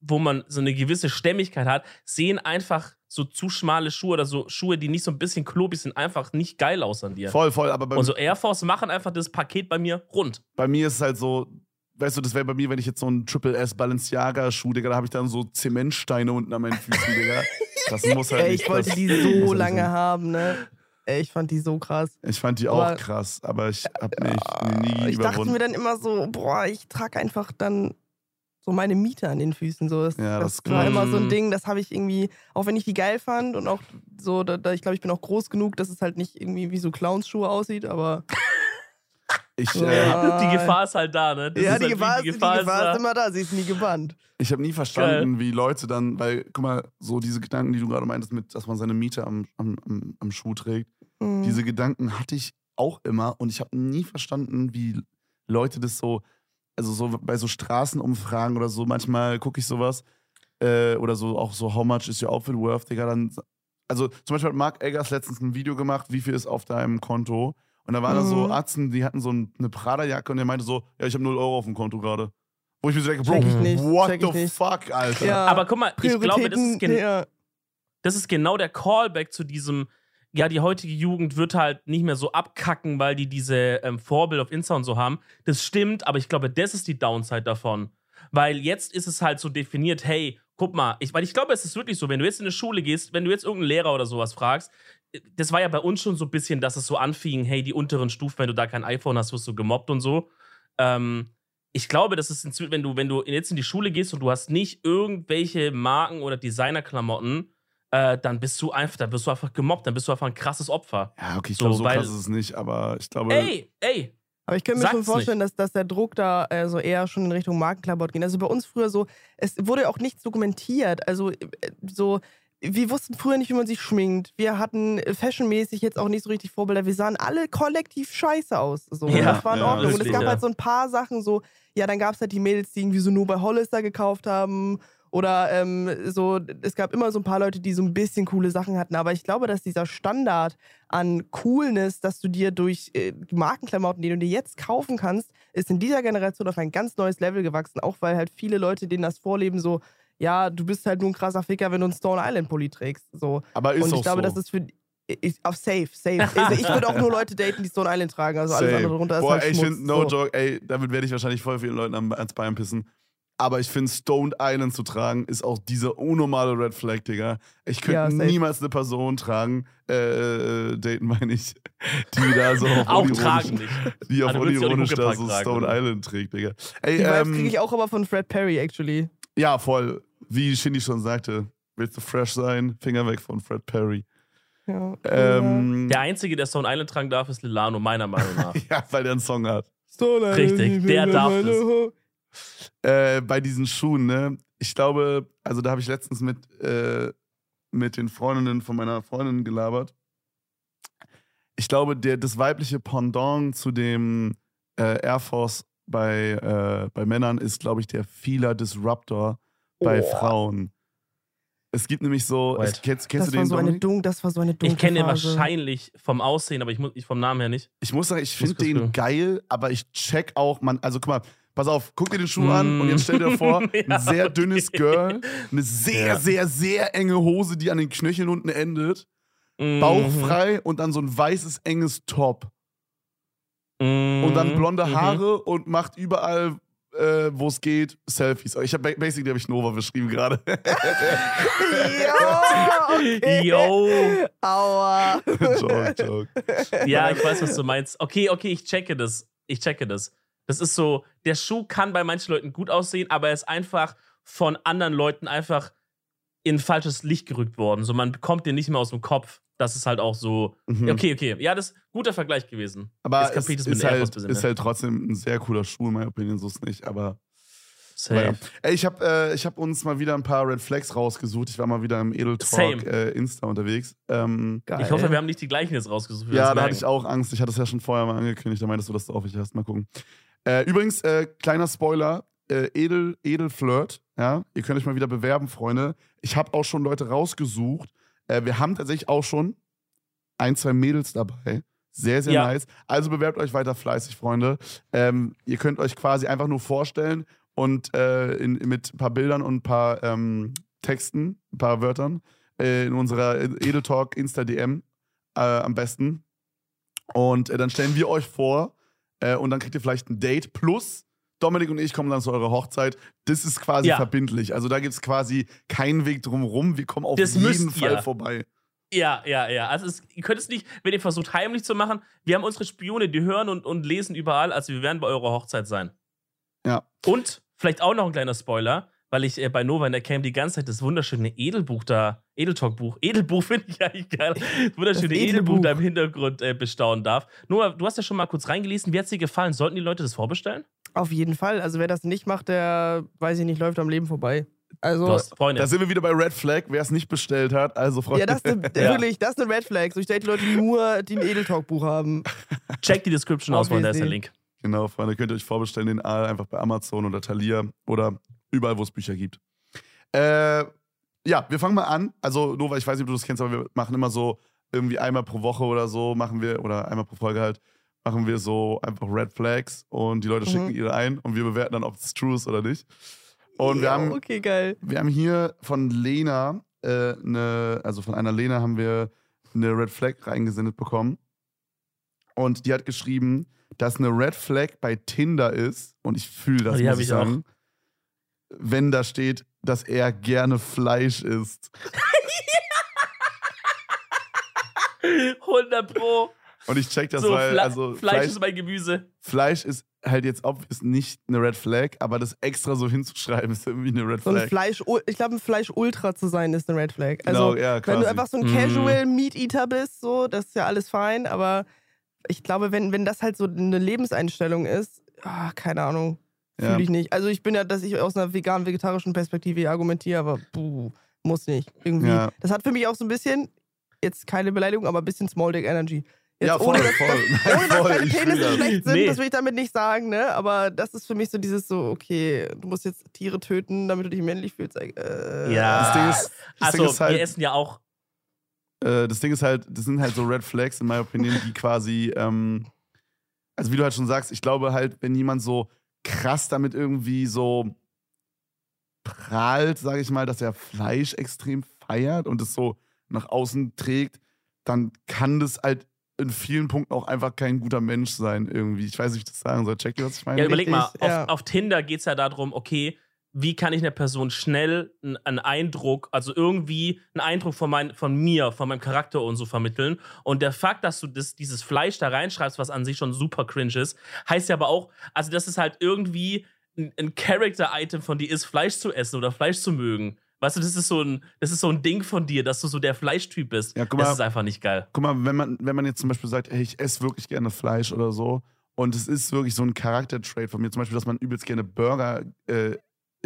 wo man so eine gewisse Stämmigkeit hat, sehen einfach so zu schmale Schuhe oder so Schuhe, die nicht so ein bisschen klobig sind, einfach nicht geil aus an dir. Voll, voll, aber bei, Und so Air Force machen einfach das Paket bei mir rund. bei mir ist es halt so, weißt du, das wäre bei mir, wenn ich jetzt so einen Triple S Balenciaga Schuh, Digga, da habe ich dann so Zementsteine unten an meinen Füßen, Digga. Das muss halt Ey, nicht. ich wollte das die so halt lange sein. haben, ne? Ey, ich fand die so krass. Ich fand die auch Aber- krass, aber ich hab mich nie Ich dachte überwunden. mir dann immer so, boah, ich trage einfach dann so meine Miete an den Füßen. So. Das, Ja, das das war immer so ein. Ding, das habe ich irgendwie, auch wenn ich die geil fand und auch so, da, da, ich glaube, ich bin auch groß genug, dass es halt nicht irgendwie wie so Clownsschuhe aussieht, aber Ich, Ja. äh. Die Gefahr ist halt da, ne? Das ja, ist die, halt Gefahr, wie- ist, die Gefahr ist immer da, sie ist nie gebannt. ich habe nie verstanden, wie Leute dann, weil, guck mal, so diese Gedanken, die du gerade meintest, mit, dass man seine Miete am, am, am, am Schuh trägt, Mhm. diese Gedanken hatte ich auch immer und ich habe nie verstanden, wie Leute das so also so bei so Straßenumfragen oder so, manchmal gucke ich sowas. Äh, oder so auch so, how much is your outfit worth, Digga, dann. Also zum Beispiel hat Mark Eggers letztens ein Video gemacht, wie viel ist auf deinem Konto. Und da waren da so Mhm. Atzen, die hatten so ein, eine Prada-Jacke und der meinte so, ja, ich habe 0 Euro auf dem Konto gerade. Wo ich mir so denke, Bro, nicht, what the nicht. fuck, Alter? Ja. Aber guck mal, ich glaube, das ist, ja. das ist genau der Callback zu diesem, ja, die heutige Jugend wird halt nicht mehr so abkacken, weil die diese ähm, Vorbild auf Insta und so haben. Das stimmt, aber ich glaube, das ist die Downside davon. Weil jetzt ist es halt so definiert, hey, guck mal, ich, weil ich glaube, es ist wirklich so, wenn du jetzt in eine Schule gehst, wenn du jetzt irgendeinen Lehrer oder sowas fragst, äh, das war ja bei uns schon so ein bisschen, dass es so anfing, hey, die unteren Stufen, wenn du da kein iPhone hast, wirst du gemobbt und so. Ähm, ich glaube, das ist wenn du, wenn du jetzt in die Schule gehst und du hast nicht irgendwelche Marken oder Designerklamotten, äh, dann bist du einfach, dann wirst du einfach gemobbt, dann bist du einfach ein krasses Opfer. Ja, okay, ich So, glaube, so weil- krass ist es nicht, aber ich glaube. Ey, ey, Aber ich könnte mir schon vorstellen, dass, dass der Druck da äh, so eher schon in Richtung Markenklamotten geht. Also bei uns früher so, es wurde auch nichts dokumentiert. Also äh, so, wir wussten früher nicht, wie man sich schminkt. Wir hatten fashionmäßig jetzt auch nicht so richtig Vorbilder. Wir sahen alle kollektiv scheiße aus. So. Ja, das war in ja, Ordnung. Und es gab ja. halt so ein paar Sachen, so, ja, dann gab es halt die Mädels, die irgendwie so nur bei Hollister gekauft haben. Oder ähm, so, es gab immer so ein paar Leute, die so ein bisschen coole Sachen hatten. Aber ich glaube, dass dieser Standard an Coolness, dass du dir durch äh, Markenklamotten, die du dir jetzt kaufen kannst, ist in dieser Generation auf ein ganz neues Level gewachsen. Auch weil halt viele Leute denen das vorleben, so, ja, du bist halt nur ein krasser Ficker, wenn du einen Stone Island Pulli trägst. So. aber ist Und auch ich glaube, so. das ist für. Ich, auf safe, safe. Also ich würde auch nur Leute daten, die Stone Island tragen. Also alles Same. andere drunter ist Boah, halt ey, ich Schmutz. finde, no so. joke, ey, damit werde ich wahrscheinlich voll vielen Leuten ans Bein pissen. Aber ich finde, Stoned Island zu tragen, ist auch diese unnormale Red Flag, Digga. Ich könnte Ja, niemals eine Person tragen, äh, äh, daten meine ich, die da so auf auch tragen nicht. die auf auch unironisch da so tragen, Stone oder? Island trägt, Digga. Ey, Die ähm, kriege ich auch aber von Fred Perry, actually. ja, voll. Wie Shindy schon sagte, willst du fresh sein? Finger weg von Fred Perry. Ja. Ähm, Der Einzige, der Stone Island tragen darf, ist Lilano, meiner Meinung nach. ja, weil der einen Song hat. Stone Island, Richtig, der darf. Ho- äh, bei diesen Schuhen, ne? Ich glaube, also da habe ich letztens mit, äh, mit den Freundinnen von meiner Freundin gelabert. Ich glaube, der, das weibliche Pendant zu dem äh, Air Force bei, äh, bei Männern ist, glaube ich, der Fila Disruptor bei Oh. Frauen. Es gibt nämlich so, es, kennst, kennst Das du war, den so eine Dominik? dun das war so eine dunkle Ich kenne den wahrscheinlich vom Aussehen, aber ich, muss, ich vom Namen her nicht. Ich muss sagen, ich finde den geil, aber ich check auch, man, also guck mal, pass auf, guck dir den Schuh an und jetzt stell dir vor, ein Ja, sehr okay. dünnes Girl, eine sehr, Ja. sehr, sehr enge Hose, die an den Knöcheln unten endet, Mhm. bauchfrei und dann so ein weißes, enges Top. Mhm. Und dann blonde Mhm. Haare und macht überall, äh, wo es geht, Selfies. Ich habe basically habe ich Nova beschrieben gerade. Ja, okay. Yo. Aua. joke, joke. Ja, ich weiß, was du meinst. Okay, okay, ich checke das. Ich checke das. Das ist so, der Schuh kann bei manchen Leuten gut aussehen, aber er ist einfach von anderen Leuten einfach in falsches Licht gerückt worden. So, man bekommt den nicht mehr aus dem Kopf. Das ist halt auch so. Mhm. Okay, okay. Ja, das ist ein guter Vergleich gewesen. Aber es es ist, den Air halt, bisschen ist halt trotzdem ein sehr cooler Schuh, in meiner Opinion, so ist nicht. Aber Safe. Ja. Ey, ich habe äh, ich hab uns mal wieder ein paar Red Flags rausgesucht. Ich war mal wieder im Edel. Talk äh, Insta unterwegs. Ähm, Geil. Ich hoffe, wir haben nicht die gleichen jetzt rausgesucht. ja, da hatte ich auch Angst. Ich hatte es ja schon vorher mal angekündigt. Da meintest du, dass du auch welche hast. Mal gucken. Äh, übrigens, äh, kleiner Spoiler: äh, Edel, Edel Flirt. Ja, ihr könnt euch mal wieder bewerben, Freunde. Ich habe auch schon Leute rausgesucht. Äh, wir haben tatsächlich auch schon ein, zwei Mädels dabei. Sehr, sehr Ja. nice. Also bewerbt euch weiter fleißig, Freunde. Ähm, ihr könnt euch quasi einfach nur vorstellen und äh, in, mit ein paar Bildern und ein paar ähm, Texten, ein paar Wörtern äh, in unserer Edel Talk Insta DM am besten. Und dann stellen wir euch vor äh, und dann kriegt ihr vielleicht ein Date plus. Dominik und ich kommen dann zu eurer Hochzeit. Das ist quasi Ja. verbindlich. Also da gibt es quasi keinen Weg drum rum. Wir kommen auf Das jeden Fall ihr. vorbei. Ja, ja, ja. Also es, ihr könnt es nicht, wenn ihr versucht heimlich zu machen, wir haben unsere Spione, die hören und, und lesen überall, also wir werden bei eurer Hochzeit sein. Ja. Und vielleicht auch noch ein kleiner Spoiler, weil ich äh, bei Nova in der Cam die ganze Zeit das wunderschöne Edelbuch da, Edeltalk-Buch, Edelbuch finde ich eigentlich geil, das wunderschöne Das Edelbuch Edelbuch. da im Hintergrund äh, bestaunen darf. Noah, du hast ja schon mal kurz reingelesen, wie hat es dir gefallen? Sollten die Leute das vorbestellen? Auf jeden Fall. Also wer das nicht macht, der, weiß ich nicht, läuft am Leben vorbei. Also. Da sind wir wieder bei Red Flag, wer es nicht bestellt hat. Also Freunde. ja, das ist Ja. wirklich, das ist eine Red Flag. So, ich date Leute nur, die ein Edeltalk-Buch haben. Check die Description aus, weil da ist der. Link. Genau, Freunde, könnt ihr euch vorbestellen, den Aal einfach bei Amazon oder Thalia oder überall, wo es Bücher gibt. Äh, ja, wir fangen mal an. Also, Nova, ich weiß nicht, ob du das kennst, aber wir machen immer so irgendwie einmal pro Woche oder so, machen wir, oder einmal pro Folge halt, machen wir so einfach Red Flags und die Leute Mhm. schicken ihre ein und wir bewerten dann, ob es true ist oder nicht. Und wir Ja, haben, Okay, geil. wir haben hier von Lena, äh, eine, also von einer Lena haben wir eine Red Flag reingesendet bekommen. Und die hat geschrieben, dass eine Red Flag bei Tinder ist, und ich fühle das, Die muss ich ich auch. Wenn da steht, dass er gerne Fleisch isst. 100 Pro. Und ich check das, so, weil, Fle also Fleisch, Fleisch, ist mein Gemüse. Fleisch ist halt jetzt obvious nicht eine Red Flag, aber das extra so hinzuschreiben ist irgendwie eine Red So ein Flag. Fleisch, ich glaube, ein Fleisch-Ultra zu sein ist eine Red Flag. Also, genau, ja, wenn du einfach so ein Mhm. Casual Meat Eater bist, so, das ist ja alles fein, aber ich glaube, wenn, wenn das halt so eine Lebenseinstellung ist, ah, keine Ahnung, fühle Ja. ich nicht. Also ich bin ja, dass ich aus einer vegan-vegetarischen Perspektive hier argumentiere, aber puh, muss nicht. Irgendwie. Ja. Das hat für mich auch so ein bisschen, jetzt keine Beleidigung, aber ein bisschen Small Dick Energy. Jetzt ja, voll, ohne, dass, voll. ohne dass voll, deine ich fühl Penisse schlecht sind, Nee. das will ich damit nicht sagen, ne? Aber das ist für mich so dieses so, okay, du musst jetzt Tiere töten, damit du dich männlich fühlst. Äh, Ja. Das Ding ist, das Also, Ding ist halt, wir essen ja auch. äh, das Ding ist halt, das sind halt so Red Flags in meiner Opinion, die quasi, ähm, also wie du halt schon sagst, ich glaube halt, wenn jemand so krass damit irgendwie so prahlt, sage ich mal, dass er Fleisch extrem feiert und es so nach außen trägt, dann kann das halt in vielen Punkten auch einfach kein guter Mensch sein irgendwie. Ich weiß nicht, wie ich das sagen soll. Checkt ihr, was ich meine? Ja, überleg mal, auf, ja. auf Tinder geht es ja darum, okay, wie kann ich einer Person schnell einen Eindruck, also irgendwie einen Eindruck von, mein, von mir, von meinem Charakter und so vermitteln. Und der Fakt, dass du das, dieses Fleisch da reinschreibst, was an sich schon super cringe ist, heißt ja aber auch, also das ist halt irgendwie ein, ein Character-Item von dir ist, Fleisch zu essen oder Fleisch zu mögen. Weißt du, das ist so ein, das ist so ein Ding von dir, dass du so der Fleischtyp bist. Ja, guck das mal. ist einfach nicht geil. Guck mal, wenn man, wenn man jetzt zum Beispiel sagt, ey, ich esse wirklich gerne Fleisch oder so, und es ist wirklich so ein Charaktertrait von mir, zum Beispiel, dass man übelst gerne Burger äh,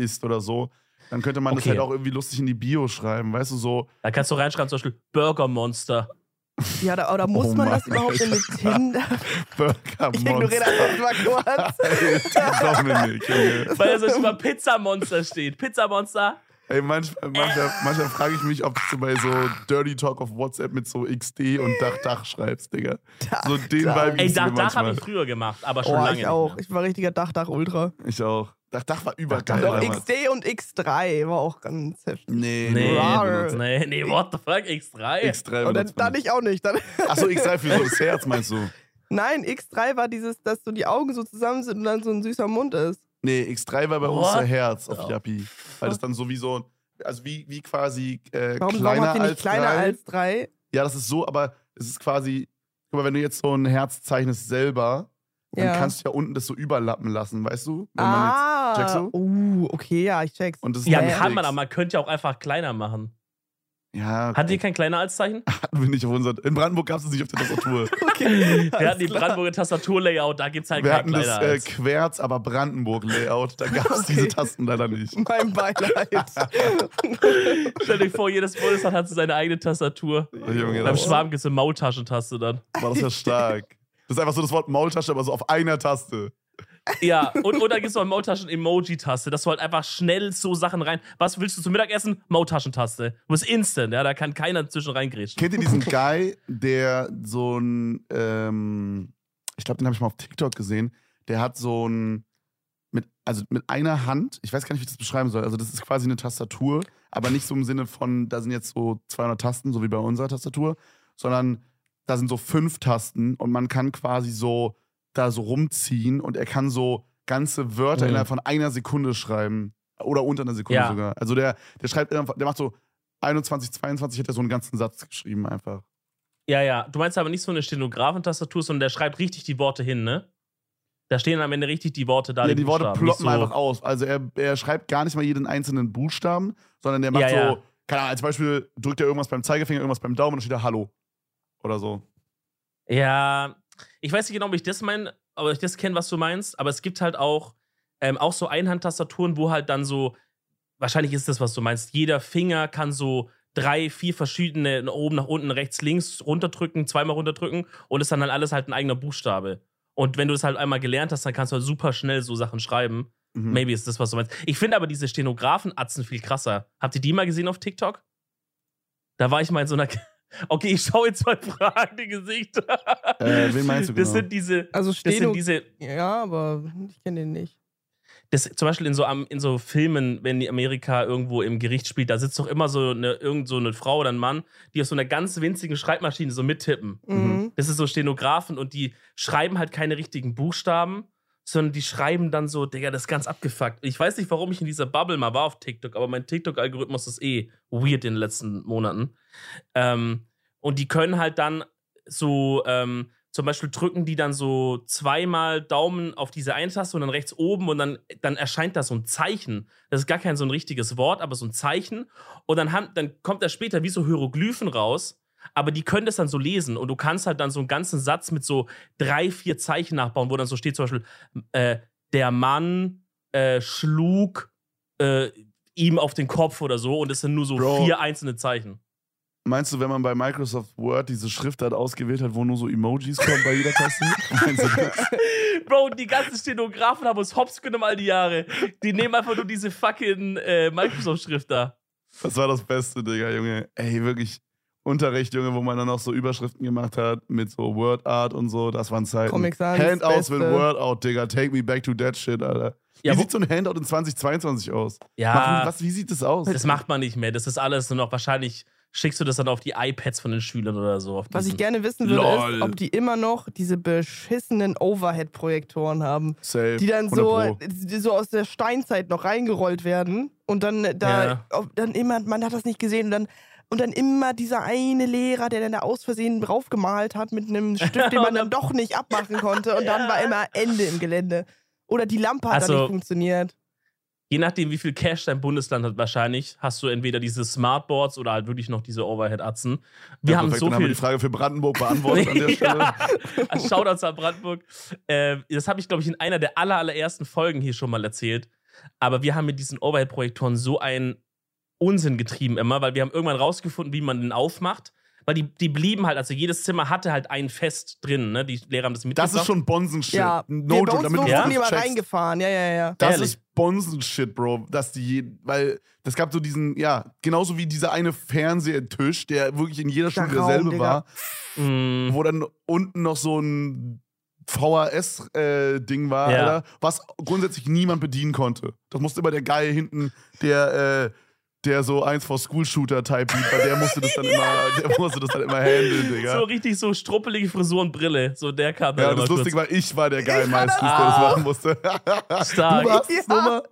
isst oder so, dann könnte man das Okay. halt auch irgendwie lustig in die Bio schreiben, weißt du, so. Da kannst du reinschreiben, zum Beispiel Burger Monster. Ja, da, oder muss Oh man Mann, das überhaupt in Alter. Tinder? Burger Ich ignoriere das mal kurz. Dominik, Junge. Weil da so über Pizza Monster steht. Pizza Monster. Ey, manch, manchmal, manchmal frage ich mich, ob du bei so Dirty Talk auf WhatsApp mit so XD und Dach Dach schreibst, Digga. So den Dach. Vibe Ey, da, mir Dach habe manchmal. ich früher gemacht, aber schon Oh, lange. ich auch. Ich war richtiger Dach-Dach-Ultra. Ich auch. Dach Dach war übergeil. Doch. XD und X3 war auch ganz heftig. Nee. Nee, Rar. benutzt. nee, nee, what the fuck, X3? X3 Und dann, benutzt man dann nicht. ich auch nicht. Dann, Achso, X3 für so das Herz, meinst du? nein, X3 war dieses, dass so die Augen so zusammen sind und dann so ein süßer Mund ist. Nee, X3 war bei uns der Herz auf Oh. Yappi. Weil das dann so wie so, also wie, wie quasi äh, Warum, warum kleiner nicht als kleiner drei. als 3? Ja, das ist so, aber es ist quasi, guck mal, wenn du jetzt so ein Herz zeichnest selber, dann Ja. kannst du ja unten das so überlappen lassen, weißt du? Wenn man ah, checkst du? uh, okay, ja, ich check's. Und das ist Ja, dann kann man, aber man könnte ja auch einfach kleiner machen. Ja, Hattet ihr kein kleiner als Zeichen? hatten wir nicht auf unser. In Brandenburg gab es es nicht auf der Tastatur. okay, Wir hatten die Brandenburger Tastaturlayout, da gibt es halt wir kein hatten das kleiner äh, als. Querz, aber Brandenburg-Layout. Da gab es Okay. diese Tasten leider nicht. Mein Beileid. Stell dir vor, jedes Bundesland hat so seine eigene Tastatur. Oh, Junge, Beim Schwarm gibt es eine Maultaschentaste dann. war das ja stark. Das ist einfach so das Wort Maultasche, aber so auf einer Taste. Ja, und, und da gibt es noch eine Maultaschen-Emoji-Taste, dass du halt einfach schnell so Sachen rein. Was willst du zum Mittagessen? Maultaschentaste. Du bist instant, ja, da kann keiner zwischen reingrätschen. Kennt ihr diesen Guy, der so ein, ähm, ich glaube, den habe ich mal auf TikTok gesehen, der hat so ein, mit, also mit einer Hand, ich weiß gar nicht, wie ich das beschreiben soll, also das ist quasi eine Tastatur, aber nicht so im Sinne von, da sind jetzt so 200 Tasten, so wie bei unserer Tastatur, sondern da sind so fünf Tasten und man kann quasi so da so rumziehen und er kann so ganze Wörter Mhm. innerhalb von einer Sekunde schreiben oder unter einer Sekunde Ja. sogar. Also der, der schreibt, der macht so 21, 22 hat er so einen ganzen Satz geschrieben einfach. Ja, ja. Du meinst aber nicht so eine Stenografentastatur, sondern der schreibt richtig die Worte hin, ne? Da stehen am Ende richtig die Worte da. ja, die Worte Buchstaben, ploppen so, einfach aus. Also er, er schreibt gar nicht mal jeden einzelnen Buchstaben, sondern der macht Ja, so, ja. keine Ahnung, als Beispiel drückt er irgendwas beim Zeigefinger, irgendwas beim Daumen und dann steht da Hallo. Oder so. Ja, ich weiß nicht genau, ob ich das meine, aber ich das kenne, was du meinst. Aber es gibt halt auch, ähm, auch so Einhandtastaturen, wo halt dann so, wahrscheinlich ist das, was du meinst, jeder Finger kann so drei, vier verschiedene oben nach unten, rechts, links runterdrücken, zweimal runterdrücken und ist dann halt alles halt ein eigener Buchstabe. Und wenn du das halt einmal gelernt hast, dann kannst du halt super schnell so Sachen schreiben. Mhm. Maybe ist das, was du meinst. Ich finde aber diese Stenografen-Atzen viel krasser. Habt ihr die mal gesehen auf TikTok? Da war ich mal in so einer. Okay, ich schaue jetzt mal fragende Gesichter. Äh, wen meinst du genau? Das sind diese. Also Das Steno. sind diese. ja, aber ich kenne den nicht. Das, zum Beispiel in so, in so Filmen, wenn die Amerika irgendwo im Gericht spielt, da sitzt doch immer so eine, irgend so eine Frau oder ein Mann, die auf so einer ganz winzigen Schreibmaschine so mittippen. Mhm. Das ist so Stenografen und die schreiben halt keine richtigen Buchstaben, sondern die schreiben dann so, Digga, das ist ganz abgefuckt. Ich weiß nicht, warum ich in dieser Bubble mal war auf TikTok, aber mein TikTok-Algorithmus ist eh weird in den letzten Monaten. Ähm, und die können halt dann so, ähm, zum Beispiel drücken die dann so zweimal Daumen auf diese eine Taste und dann rechts oben und dann, dann erscheint da so ein Zeichen. Das ist gar kein so ein richtiges Wort, aber so ein Zeichen. Und dann, haben, dann kommt da später wie so Hieroglyphen raus, aber die können das dann so lesen und du kannst halt dann so einen ganzen Satz mit so drei, vier Zeichen nachbauen, wo dann so steht zum Beispiel, äh, der Mann äh, schlug äh, ihm auf den Kopf oder so und es sind nur so Bro. vier einzelne Zeichen. Meinst du, wenn man bei Microsoft Word diese Schriftart ausgewählt hat, wo nur so Emojis kommen bei jeder Taste? Bro, die ganzen Stenografen haben uns hops genommen all die Jahre. Die nehmen einfach nur diese fucking äh, Microsoft-Schrift da. Das war das Beste, Digga, Junge. Ey, wirklich. Unterricht, Junge, wo man dann auch so Überschriften gemacht hat mit so Word Art und so. Das waren Zeiten. Comic Handouts with Beste. Word Out, Digga. Take me back to that shit, Alter. Ja, wie sieht so ein Handout in 2022 aus? Ja, Machen- was, wie sieht das aus? das macht man nicht mehr. Das ist alles nur noch wahrscheinlich. Schickst du das dann auf die iPads von den Schülern oder so? Auf Was ich gerne wissen würde, Lol. ist, ob die immer noch diese beschissenen Overhead-Projektoren haben, Safe. die dann 100 so, so aus der Steinzeit noch reingerollt werden und dann da Ja. dann immer, man hat das nicht gesehen und dann und dann immer dieser eine Lehrer, der dann da aus Versehen draufgemalt hat mit einem Stift, den man dann doch nicht abmachen konnte und dann Ja. war immer Ende im Gelände. Oder die Lampe hat Also, dann nicht funktioniert. Je nachdem, wie viel Cash dein Bundesland hat, wahrscheinlich hast du entweder diese Smartboards oder halt wirklich noch diese Overhead-Atzen. Wir Ja, haben perfekt, so dann haben wir viel. die Frage für Brandenburg beantwortet an der Stelle. ja, Shoutouts an Brandenburg. Äh, das habe ich, glaube ich, in einer der aller, allerersten Folgen hier schon mal erzählt. Aber wir haben mit diesen Overhead-Projektoren so einen Unsinn getrieben immer, weil wir haben irgendwann rausgefunden, wie man den aufmacht. Weil die, die blieben halt, also jedes Zimmer hatte halt ein Fest drin, ne? Die Lehrer haben das mitgebracht. Das ist schon Bonsenshit. Ja, no wir, joke, bei uns damit das die mal reingefahren. Ja, ja, ja. Das Ehrlich? ist Bonsenshit, Bro. Dass die, weil das gab so diesen, ja, genauso wie dieser eine Fernsehtisch, der wirklich in jeder Der Schule Raum, derselbe Digga. war, Mm, wo dann unten noch so ein VHS-Ding war, Ja. Alter, was grundsätzlich niemand bedienen konnte. Das musste immer der Guy hinten, der, äh, der so eins vor School-Shooter-Type lief, weil der musste das dann immer, der musste das dann immer handeln, Digga. So richtig so struppelige Frisur und Brille. So der kam dann ja, das Lustige kurz. war, ich war der war meistens, das der das auch. machen musste. Stark. Du warst Ja. nochmal?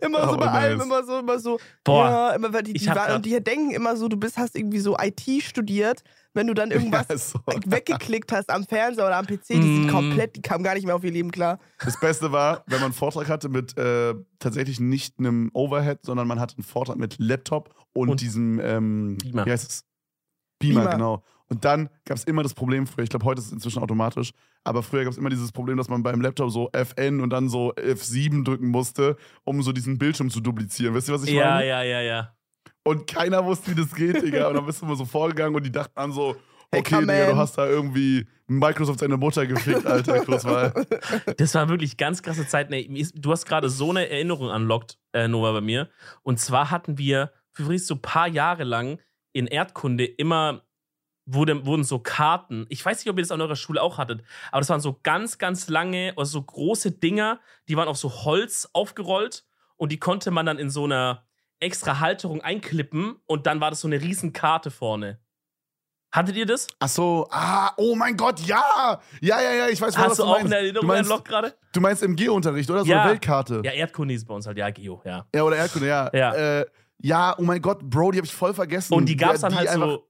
Immer so Oh, bei allem, nice. immer so, immer so. Boah. Ja, immer, weil die, Ich die, waren- und die denken immer so, du bist, hast irgendwie so IT studiert, wenn du dann irgendwas Ja, so. weggeklickt hast am Fernseher oder am PC, die sind Mm. komplett, die kamen gar nicht mehr auf ihr Leben klar. Das Beste war, wenn man einen Vortrag hatte mit äh, tatsächlich nicht einem Overhead, sondern man hatte einen Vortrag mit Laptop und, Und diesem, ähm, Beamer. wie heißt es? Beamer, Beamer. genau. Und dann gab es immer das Problem, früher, ich glaube, heute ist es inzwischen automatisch, aber früher gab es immer dieses Problem, dass man beim Laptop so FN und dann so F7 drücken musste, um so diesen Bildschirm zu duplizieren. Wisst ihr, was ich Ja, meine? ja, ja, ja. Und keiner wusste, wie das geht, Digga. Und dann bist du immer so vorgegangen und die dachten dann so, Hey, okay, Digga, du hast da irgendwie Microsoft seine Mutter gefickt, Alter, Kurzwahl. Das war wirklich ganz krasse Zeit. Nee, du hast gerade so eine Erinnerung anlockt, äh, Nova, bei mir. Und zwar hatten wir für so ein paar Jahre lang in Erdkunde immer wurde, wurden so Karten. Ich weiß nicht, ob ihr das an eurer Schule auch hattet, aber das waren so ganz, ganz lange, also so große Dinger, die waren auf so Holz aufgerollt und die konnte man dann in so einer extra Halterung einklippen und dann war das so eine riesen Karte vorne. Hattet ihr das? Ach so, ah, oh mein Gott, ja! Ja, ja, ja, ich weiß, was Hast du auch meinst. eine Erinnerung du meinst, Lok gerade? Du meinst im G-Unterricht, oder? So Ja. eine Weltkarte. Ja, Erdkunde ist bei uns halt, ja, Geo, ja. Ja, oder Erdkunde, ja. Ja. Äh, ja, oh mein Gott, Bro, die habe ich voll vergessen. Und die gab es Ja, dann halt so,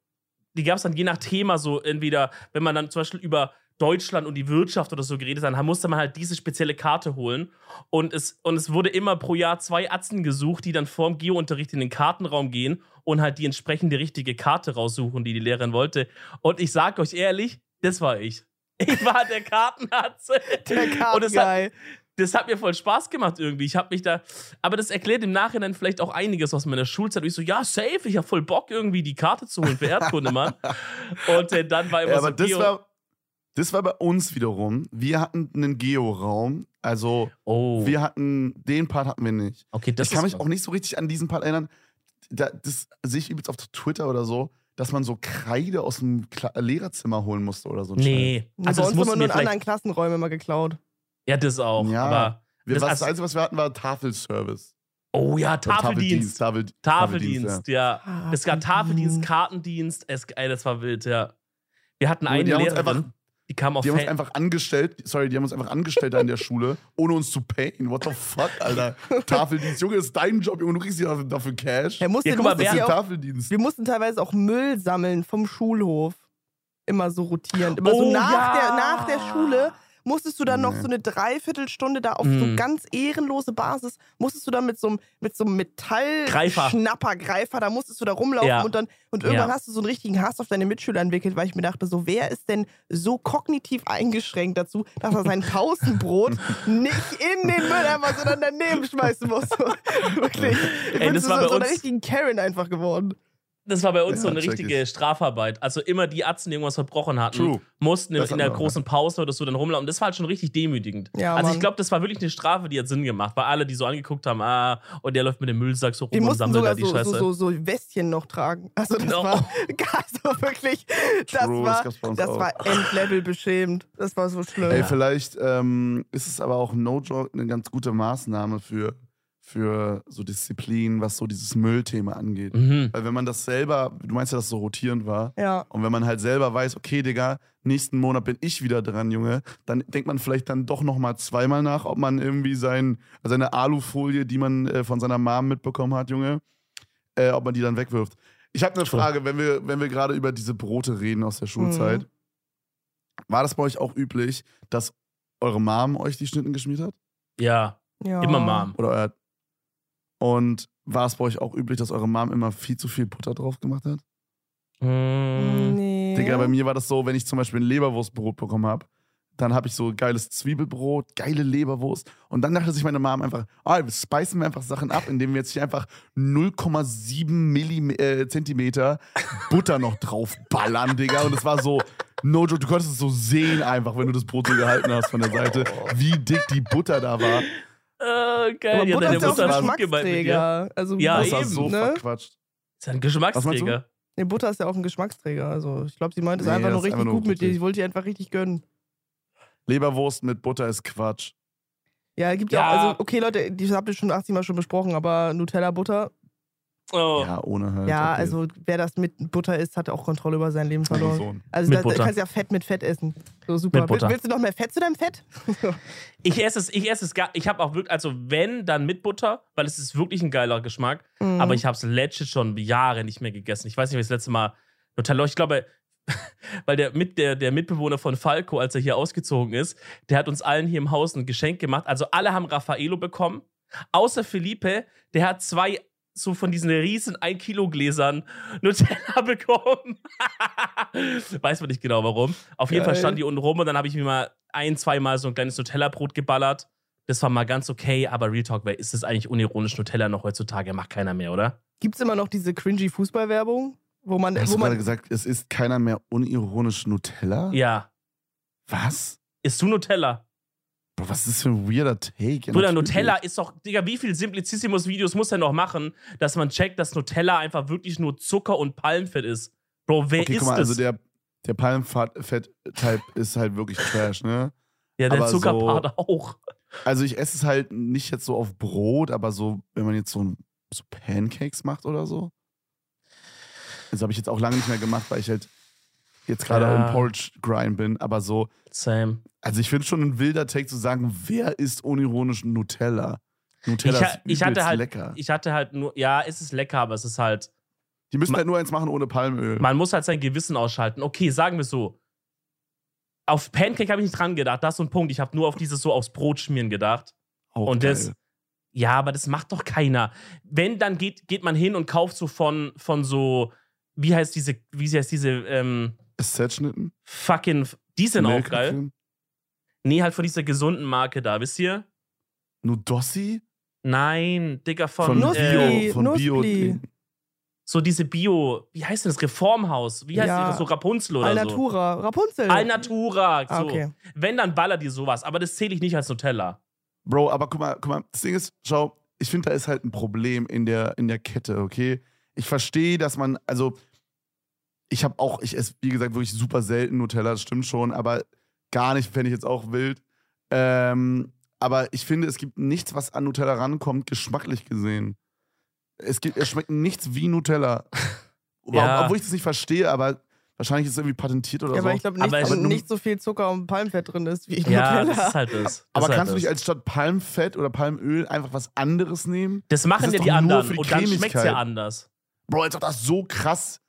die gab es dann je nach Thema so entweder, wenn man dann zum Beispiel über Deutschland und die Wirtschaft oder so geredet dann musste man halt diese spezielle Karte holen. Und es, und es wurde immer pro Jahr zwei Atzen gesucht, die dann vorm Geo-Unterricht in den Kartenraum gehen und halt die entsprechende richtige Karte raussuchen, die die Lehrerin wollte. Und ich sag euch ehrlich, das war ich. Ich war der Kartenatze. Der Kartenguy. das hat mir voll Spaß gemacht irgendwie. Ich habe mich da, aber das erklärt im Nachhinein vielleicht auch einiges aus meiner Schulzeit. Und ich so, ja, safe, ich habe voll Bock irgendwie die Karte zu holen für Erdkunde, Mann. Und äh, dann war immer Ja, so aber das Geo- war. Das war bei uns wiederum. Wir hatten einen Geo-Raum. Also Oh. wir hatten, den Part hatten wir nicht. okay, das ich kann mich auch nicht so richtig an diesen Part erinnern. Da, das sehe ich übrigens auf Twitter oder so, dass man so Kreide aus dem Kla Lehrerzimmer holen musste oder so. ein Nee. Also das uns wir mir nur in anderen Klassenräumen immer geklaut. Ja, das auch. Ja. Aber. Wir, Das was, das Einzige, was wir hatten, war Tafelservice. Oh ja, Tafeldienst. Tafel, Tafeldienst, ja. Es gab Tafeldienst, Tafeldienst. Kartendienst. Es, ey, das war wild, ja. Wir hatten eine Lehrerin, einfach- die kam auf Die haben uns einfach angestellt, sorry, die haben uns einfach angestellt da in der Schule, ohne uns zu payen. What the fuck, Alter? Tafeldienst, Junge, das ist dein Job, Junge, du kriegst ja dafür- dafür Cash. Er musste, Ja, guck mal, musste hier auch, Tafeldienst. wir mussten teilweise auch Müll sammeln vom Schulhof. Immer so rotierend. Immer Oh, so nach, ja. der, nach der Schule musstest du dann noch so eine Dreiviertelstunde da auf so ganz ehrenlose Basis, musstest du dann mit so einem, mit so einem Greifer. Metallschnappergreifer, da musstest du da rumlaufen Ja. und dann und irgendwann Ja. hast du so einen richtigen Hass auf deine Mitschüler entwickelt, weil ich mir dachte, so wer ist denn so kognitiv eingeschränkt dazu, dass er sein Pausenbrot nicht in den Mülleimer, sondern daneben schmeißen muss. Wirklich. Ich Ey, bin das so, war bei so einer uns- richtigen Karen einfach geworden. Das war bei uns Ja, so eine richtige ich. Strafarbeit. Also immer die Atzen, die irgendwas verbrochen hatten, True. mussten in, Das in der großen Pause oder so dann rumlaufen. Das war halt schon richtig demütigend. Ja, also ich Mann. glaube, das war wirklich eine Strafe, die hat Sinn gemacht, weil alle, die so angeguckt haben, ah, und der läuft mit dem Müllsack so rum Die und sammelt da sogar die so, Scheiße. so, so, so Westchen noch tragen. Also das No. war also wirklich, das True, das war, das war Endlevel beschämend. Das war so schlimm. Ey, vielleicht ähm, ist es aber auch no joke eine ganz gute Maßnahme für, für so Disziplin, was so dieses Müllthema angeht. mhm. Weil wenn man das selber, du meinst ja, dass es so rotierend war, ja. und wenn man halt selber weiß, okay, Digga, nächsten Monat bin ich wieder dran, Junge, dann denkt man vielleicht dann doch nochmal zweimal nach, ob man irgendwie sein, seine Alufolie, die man äh, von seiner Mom mitbekommen hat, Junge, äh, ob man die dann wegwirft. Ich habe eine. Frage, wenn wir, wenn wir gerade über diese Brote reden aus der Schulzeit. War das bei euch auch üblich, dass eure Mom euch die Schnitten geschmiert hat? Ja, ja. immer Mom. Oder euer und war es bei euch auch üblich, dass eure Mom immer viel zu viel Butter drauf gemacht hat? Mm. Nee. Digga, bei mir war das so, wenn ich zum Beispiel ein Leberwurstbrot bekommen habe, dann habe ich so geiles Zwiebelbrot, geile Leberwurst. Und dann dachte sich meine Mom einfach, ah, wir speisen wir einfach Sachen ab, indem wir jetzt hier einfach 0,7 Millim äh, Zentimeter Butter noch drauf ballern, Digga. Und es war so, no joke, du konntest es so sehen einfach, wenn du das Brot so gehalten hast von der Seite, wie dick die Butter da war. Äh, geil, Aber ja, Butter ist ja auch ein. Geschmacksträger. Also, Ja, das war eben, so ne? verquatscht. Ist ja ein Geschmacksträger. Nee, Butter ist ja auch ein Geschmacksträger. Also ich glaube, sie meinte es Nee, einfach nur richtig einfach nur gut mit dir. Ich wollte dir einfach richtig gönnen. Leberwurst mit Butter ist Quatsch. Ja, gibt ja, Ja. auch, also, okay, Leute, die habt ihr schon 80 Mal schon besprochen, aber Nutella-Butter, Oh. Ja, ohne halt. ja, okay. also wer das mit Butter isst, hat auch Kontrolle über sein Leben verloren. Also Mit da, da Butter. kannst du ja Fett mit Fett essen. So super. Mit Butter. Willst, du noch mehr Fett zu deinem Fett? Ich esse es, ich esse es gar, ich habe auch wirklich, also wenn, dann mit Butter, weil es ist wirklich ein geiler Geschmack. Mhm. Aber ich habe es legit schon Jahre nicht mehr gegessen. Ich weiß nicht, wie ich das letzte Mal Nutella, ich glaube, weil der, mit, der, der Mitbewohner von Falco, als er hier ausgezogen ist, der hat uns allen hier im Haus ein Geschenk gemacht. Also alle haben Raffaello bekommen, außer Felipe, der hat zwei so von diesen riesen 1 Kilo Gläsern Nutella bekommen. Weiß man nicht genau warum. Auf jeden Fall Geil. stand die unten rum und dann habe ich mir mal ein, zweimal so ein kleines Nutella-Brot geballert. Das war mal ganz okay, aber Real Talk, wer ist das eigentlich unironisch Nutella noch heutzutage? Macht keiner mehr, oder? Gibt es immer noch diese cringy Fußballwerbung, wo man, Hast wo du gerade man gesagt, es ist keiner mehr unironisch Nutella? Ja. Was? Isst du Nutella? Bro, was ist das für ein weirder Take? Ja, Bruder. Nutella ist doch, Digga, wie viel Simplicissimus-Videos muss er noch machen, dass man checkt, dass Nutella einfach wirklich nur Zucker und Palmfett ist? Bro, wer Okay, ist guck mal, das? also der, der Palmfett-Type ist halt wirklich trash, ne? ja, der aber Zuckerpart auch. Also ich esse es halt nicht jetzt so auf Brot, aber so, wenn man jetzt so, ein- so Pancakes macht oder so. Das habe ich jetzt auch lange nicht mehr gemacht, weil ich halt jetzt gerade Ja. im Porridge-Grind bin. Aber so, Same. also ich finde schon ein wilder Take zu sagen, wer isst unironisch Nutella? Nutella Ich, ist ich hatte halt, lecker. ich hatte halt nur, ja, es ist lecker, aber es ist halt, Die müssen Ma- halt nur eins machen ohne Palmöl. man muss halt sein Gewissen ausschalten. Okay, sagen wir so. Auf Pancake habe ich nicht dran gedacht, das ist so ein Punkt. Ich habe nur auf dieses so aufs Brot schmieren gedacht. Auch und geil. das, ja, aber das macht doch keiner. Wenn, dann geht, geht man hin und kauft so von, von so, wie heißt diese, wie heißt diese, ähm, Ist Set-Schnitten? fucking, die sind auch geil. Nee, halt von dieser gesunden Marke da, wisst ihr? Nudossi? Nein, Digga, von, Von Nussli. äh, Bio. Von Bio. Nussli. so diese Bio, wie heißt denn das, Reformhaus? Wie heißt Ja. das? So Rapunzel oder Alnatura. Rapunzel. so? Alnatura. So. Ah, okay. Wenn, dann baller dir sowas. Aber das zähle ich nicht als Nutella. Bro, aber guck mal, guck mal, das Ding ist, schau, ich finde, da ist halt ein Problem in der, in der Kette, okay? Ich verstehe, dass man, also, ich habe auch, ich esse, wie gesagt, wirklich super selten Nutella, das stimmt schon, aber gar nicht, fände ich jetzt auch wild. Ähm, aber ich finde, es gibt nichts, was an Nutella rankommt, geschmacklich gesehen. Es, gibt, es schmeckt nichts wie Nutella. Ja. Obwohl ich das nicht verstehe, aber wahrscheinlich ist es irgendwie patentiert oder Ja, so. aber ich glaube nicht, Aber nicht so viel Zucker und Palmfett drin ist wie in Ja, Nutella. das ist halt das. das aber ist halt kannst du das. nicht als statt Palmfett oder Palmöl einfach was anderes nehmen? Das machen Das ja die anderen. Und dann schmeckt es ja anders. Bro, als ob das so krass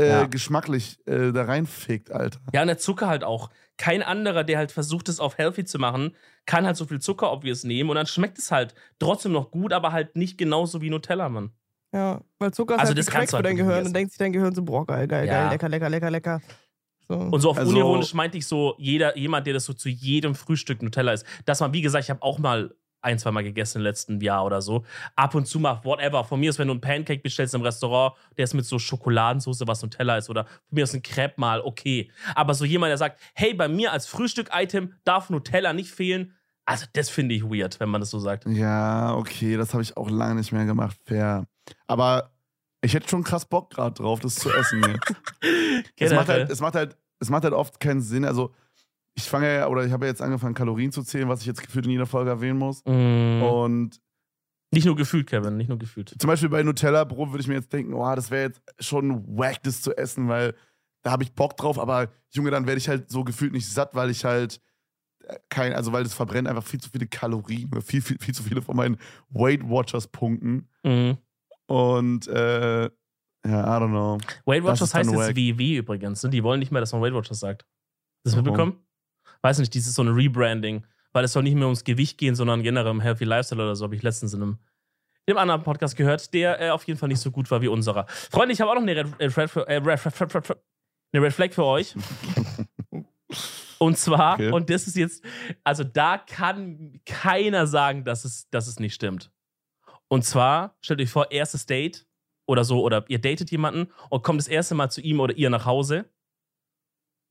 äh, Ja. geschmacklich äh, da reinfickt, Alter. Ja, und der Zucker halt auch. Kein anderer, der halt versucht, es auf healthy zu machen, kann halt so viel Zucker obvious nehmen. Und dann schmeckt es halt trotzdem noch gut, aber halt nicht genauso wie Nutella, Mann. Ja, weil Zucker ist Also halt das das kannst du für halt dein Gehirn und denkt sich dein Gehirn so, boah, geil, geil, Ja. geil, lecker, lecker, lecker, lecker. So. Und so auf Also- unironisch meinte ich so, jeder, jemand, der das so zu jedem Frühstück Nutella isst. Dass man, wie gesagt, ich habe auch mal ein, zwei Mal gegessen im letzten Jahr oder so. Ab und zu mal, whatever. Von mir ist, wenn du einen Pancake bestellst im Restaurant, der ist mit so Schokoladensauce, was Nutella ist, oder von mir ist ein Crepe mal, okay. Aber so jemand, der sagt, hey, bei mir als Frühstück-Item darf Nutella nicht fehlen, also das finde ich weird, wenn man das so sagt. Ja, okay, das habe ich auch lange nicht mehr gemacht, fair. Aber ich hätte schon krass Bock gerade drauf, das zu essen jetzt. es, macht halt, es, macht halt, es macht halt oft keinen Sinn. Also, ich fange ja, oder ich habe ja jetzt angefangen, Kalorien zu zählen, was ich jetzt gefühlt in jeder Folge erwähnen muss. Mm, Und nicht nur gefühlt, Kevin, nicht nur gefühlt. zum Beispiel bei Nutella Brot würde ich mir jetzt denken, oh, das wäre jetzt schon wack, das zu essen, weil da habe ich Bock drauf, aber Junge, dann werde ich halt so gefühlt nicht satt, weil ich halt äh, kein, also weil das verbrennt einfach viel zu viele Kalorien, viel, viel, viel zu viele von meinen Weight Watchers Punkten. Mm. Und äh, ja, I don't know. Weight Watchers heißt jetzt. WW übrigens. Ne? Die wollen nicht mehr, dass man Weight Watchers sagt. Das Warum? mitbekommen? Weiß nicht, dieses so ein Rebranding. Weil es soll nicht mehr ums Gewicht gehen, sondern generell um Healthy Lifestyle oder so, habe ich letztens in einem, in einem anderen Podcast gehört, der äh, auf jeden Fall nicht so gut war wie unserer. Freunde, ich habe auch noch eine Red, äh, äh, Red, Red, eine Red Flag für euch. Und zwar, Okay. und das ist jetzt, also da kann keiner sagen, dass es, dass es nicht stimmt. Und zwar, stellt euch vor, erstes Date oder so, oder ihr datet jemanden und kommt das erste Mal zu ihm oder ihr nach Hause.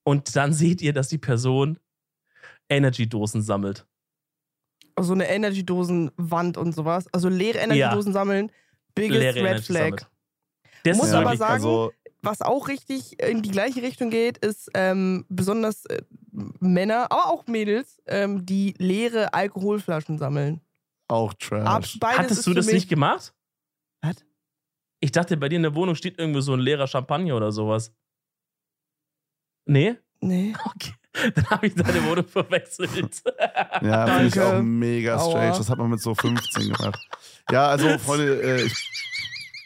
Und dann seht ihr, dass die Person Energy-Dosen sammelt. so eine Energy-Dosen-Wand und sowas. Also leere Energy-Dosen sammeln. Biggest Leere Red Energy Flag. sammelt. Das Muss aber sagen- also, Was auch richtig in die gleiche Richtung geht, ist ähm, besonders äh, Männer, aber auch Mädels, ähm, die leere Alkoholflaschen sammeln. auch Ab, Trash. beides hattest du das nicht gemacht? Was? Ich dachte, bei dir in der Wohnung steht irgendwo so ein leerer Champagner oder sowas. Nee? Nee. Okay. Dann habe ich deine Wohnung verwechselt. Ja, finde ich auch mega strange. Aua. Das hat man mit so 15 gemacht. Ja, also, Freunde, äh, ich.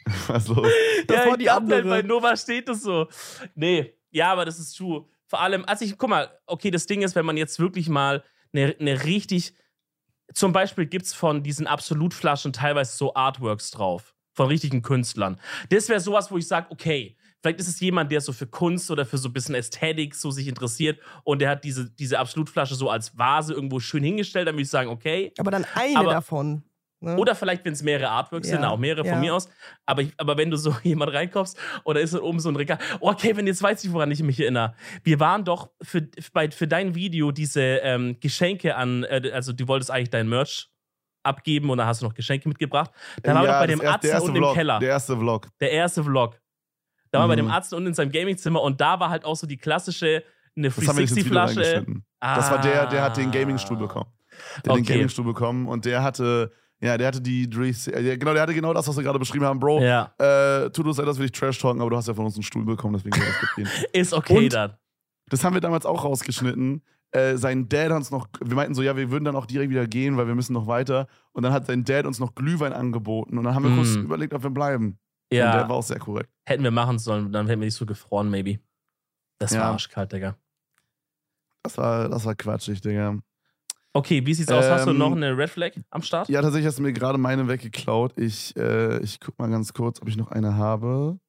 Was los? Das ja, war die halt, andere. bei Nova steht das so. Nee, ja, aber das ist true. Vor allem, also ich, guck mal, okay, das Ding ist, wenn man jetzt wirklich mal eine, eine richtig, zum Beispiel gibt es von diesen Absolutflaschen teilweise so Artworks drauf, von richtigen Künstlern. Das wäre sowas, wo ich sage, okay, vielleicht ist es jemand, der so für Kunst oder für so ein bisschen Ästhetik so sich interessiert und der hat diese, diese Absolutflasche so als Vase irgendwo schön hingestellt, dann würde ich sagen, okay, Aber dann eine Aber- davon. Ne? oder vielleicht, wenn es mehrere Artworks Ja, sind, auch mehrere von ja. mir aus. Aber, ich, aber wenn du so jemand reinkommst oder ist da oben so ein Regal. Oh, Kevin, jetzt weiß ich, woran ich mich erinnere. Wir waren doch für, bei, für dein Video diese ähm, Geschenke an, äh, also du wolltest eigentlich dein Merch abgeben und dann hast du noch Geschenke mitgebracht. Da waren wir doch bei dem unten im Vlog, Keller. Der erste Vlog. Der erste Vlog. Da waren wir bei Mhm. dem Arzt unten in seinem Gamingzimmer und da war halt auch so die klassische eine Das haben wir nicht ins Video 360-Flasche. reingeschnitten. Das war der, der hat den Gaming-Stuhl bekommen. Der hat den Okay. Gaming-Stuhl bekommen und der hatte, ja, der hatte die 360, äh, genau, der hatte genau das, was wir gerade beschrieben haben, Bro. Ja, Äh, tut uns leid, dass wir dich trash talken, aber du hast ja von uns einen Stuhl bekommen, deswegen das ist okay Und- dann. Das haben wir damals auch rausgeschnitten. Äh, sein Dad hat uns noch, wir meinten so, ja, wir würden dann auch direkt wieder gehen, weil wir müssen noch weiter. Und dann hat sein Dad uns noch Glühwein angeboten und dann haben wir Mm. kurz überlegt, ob wir bleiben. Und der Ja, war auch sehr korrekt. Hätten wir machen sollen, dann hätten wir nicht so gefroren, maybe. Das war Ja. arschkalt, Digga. Das war, das war quatschig, Digga. Okay, wie sieht's aus? Hast du Ähm, noch eine Red Flag am Start? Ja, tatsächlich hast du mir gerade meine weggeklaut. Ich, äh, ich guck mal ganz kurz, ob ich noch eine habe.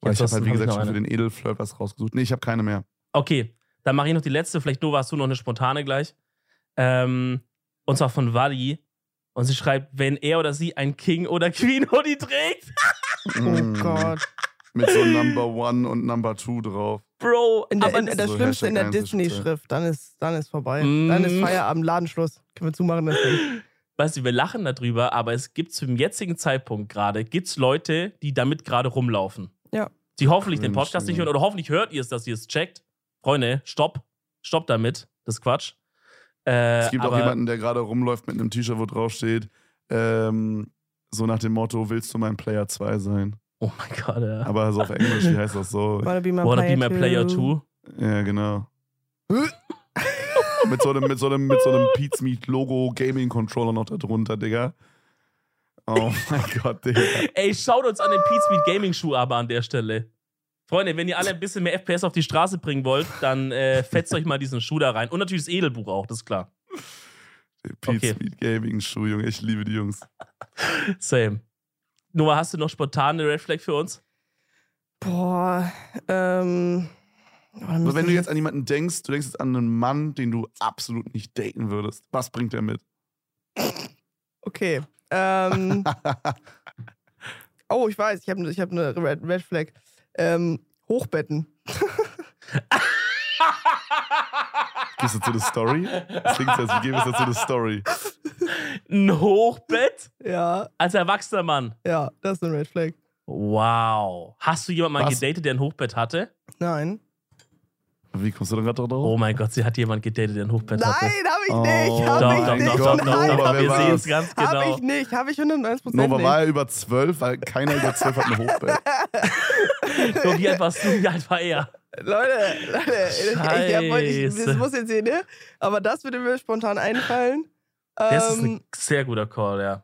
Weil Jetzt ich habe halt, wie gesagt, schon für eine. den Edelflirt was rausgesucht. Nee, ich habe keine mehr. Okay, dann mache ich noch die letzte. Vielleicht, Nova, hast du noch eine spontane gleich. Ähm, und zwar von Wally. Und sie schreibt, wenn er oder sie ein King oder Queen Hoodie trägt. Oh Mm. Gott. Mit so Number One und Number Two drauf. Bro, In der, aber in, das so Schlimmste in der Disney-Schrift. Dann ist, dann ist vorbei. Mm. Dann ist Feierabend, Ladenschluss. Können wir zumachen. Das Ding. weißt du, wir lachen darüber, aber es gibt zum jetzigen Zeitpunkt gerade, gibt's Leute, die damit gerade rumlaufen. Ja. Die hoffentlich den Cringe, Podcast nicht hören oder hoffentlich hört ihr es, dass ihr es checkt. Freunde, stopp. Stopp damit. Das ist Quatsch. Äh, Es gibt aber, auch jemanden, der gerade rumläuft mit einem T-Shirt, wo drauf steht, ähm, so nach dem Motto, willst du mein Player 2 sein? Oh mein Gott, ja. Aber so auf Englisch, wie heißt das so? Wanna be my Wanna player, be my player too? Ja, genau. mit so einem, mit so einem, mit so einem Pete's Meat Logo Gaming Controller noch da drunter, Digga. Oh mein Gott, Digga. Ey, schaut uns an den Pete Speed Gaming Schuh aber an der Stelle. Freunde, wenn ihr alle ein bisschen mehr FPS auf die Straße bringen wollt, dann äh, fetzt euch mal diesen Schuh da rein. Und natürlich das Edelbuch auch, das ist klar. Pete's Okay. Meat Gaming Schuh, Junge. Ich liebe die Jungs. Same. Noah, hast du noch spontan eine Red Flag für uns? Boah, ähm. oh, Aber wenn du jetzt an jemanden denkst, du denkst jetzt an einen Mann, den du absolut nicht daten würdest, was bringt er mit? Okay. Ähm. oh, ich weiß, ich habe ich hab eine Red, Red Flag. Ähm, Hochbetten. Gehst du zu der Story? Das klingt so, als gäbe es dazu eine Story. Ein Hochbett Ja, als erwachsener Mann. ja, das ist eine Red Flag. Wow. Hast du jemanden mal Was? gedatet, der ein Hochbett hatte? Nein. Wie kommst du denn gerade drauf? Oh mein Gott, sie hat jemanden gedatet, der ein Hochbett Nein, hatte. habe ich Oh nicht. Hab Doch, ich doch, nicht. doch, doch, doch, Nein, Wir sehen es ganz Hab genau. ich nicht. Habe ich 101% Nova nicht. war er über zwölf, weil keiner über zwölf hat ein Hochbett. Nur wie alt warst du? Wie alt war er? Leute, Leute, ich, hab ich, das Scheiße. muss jetzt hier, ne? Aber das würde mir spontan einfallen. Das ist Ähm, ein sehr guter Call, ja.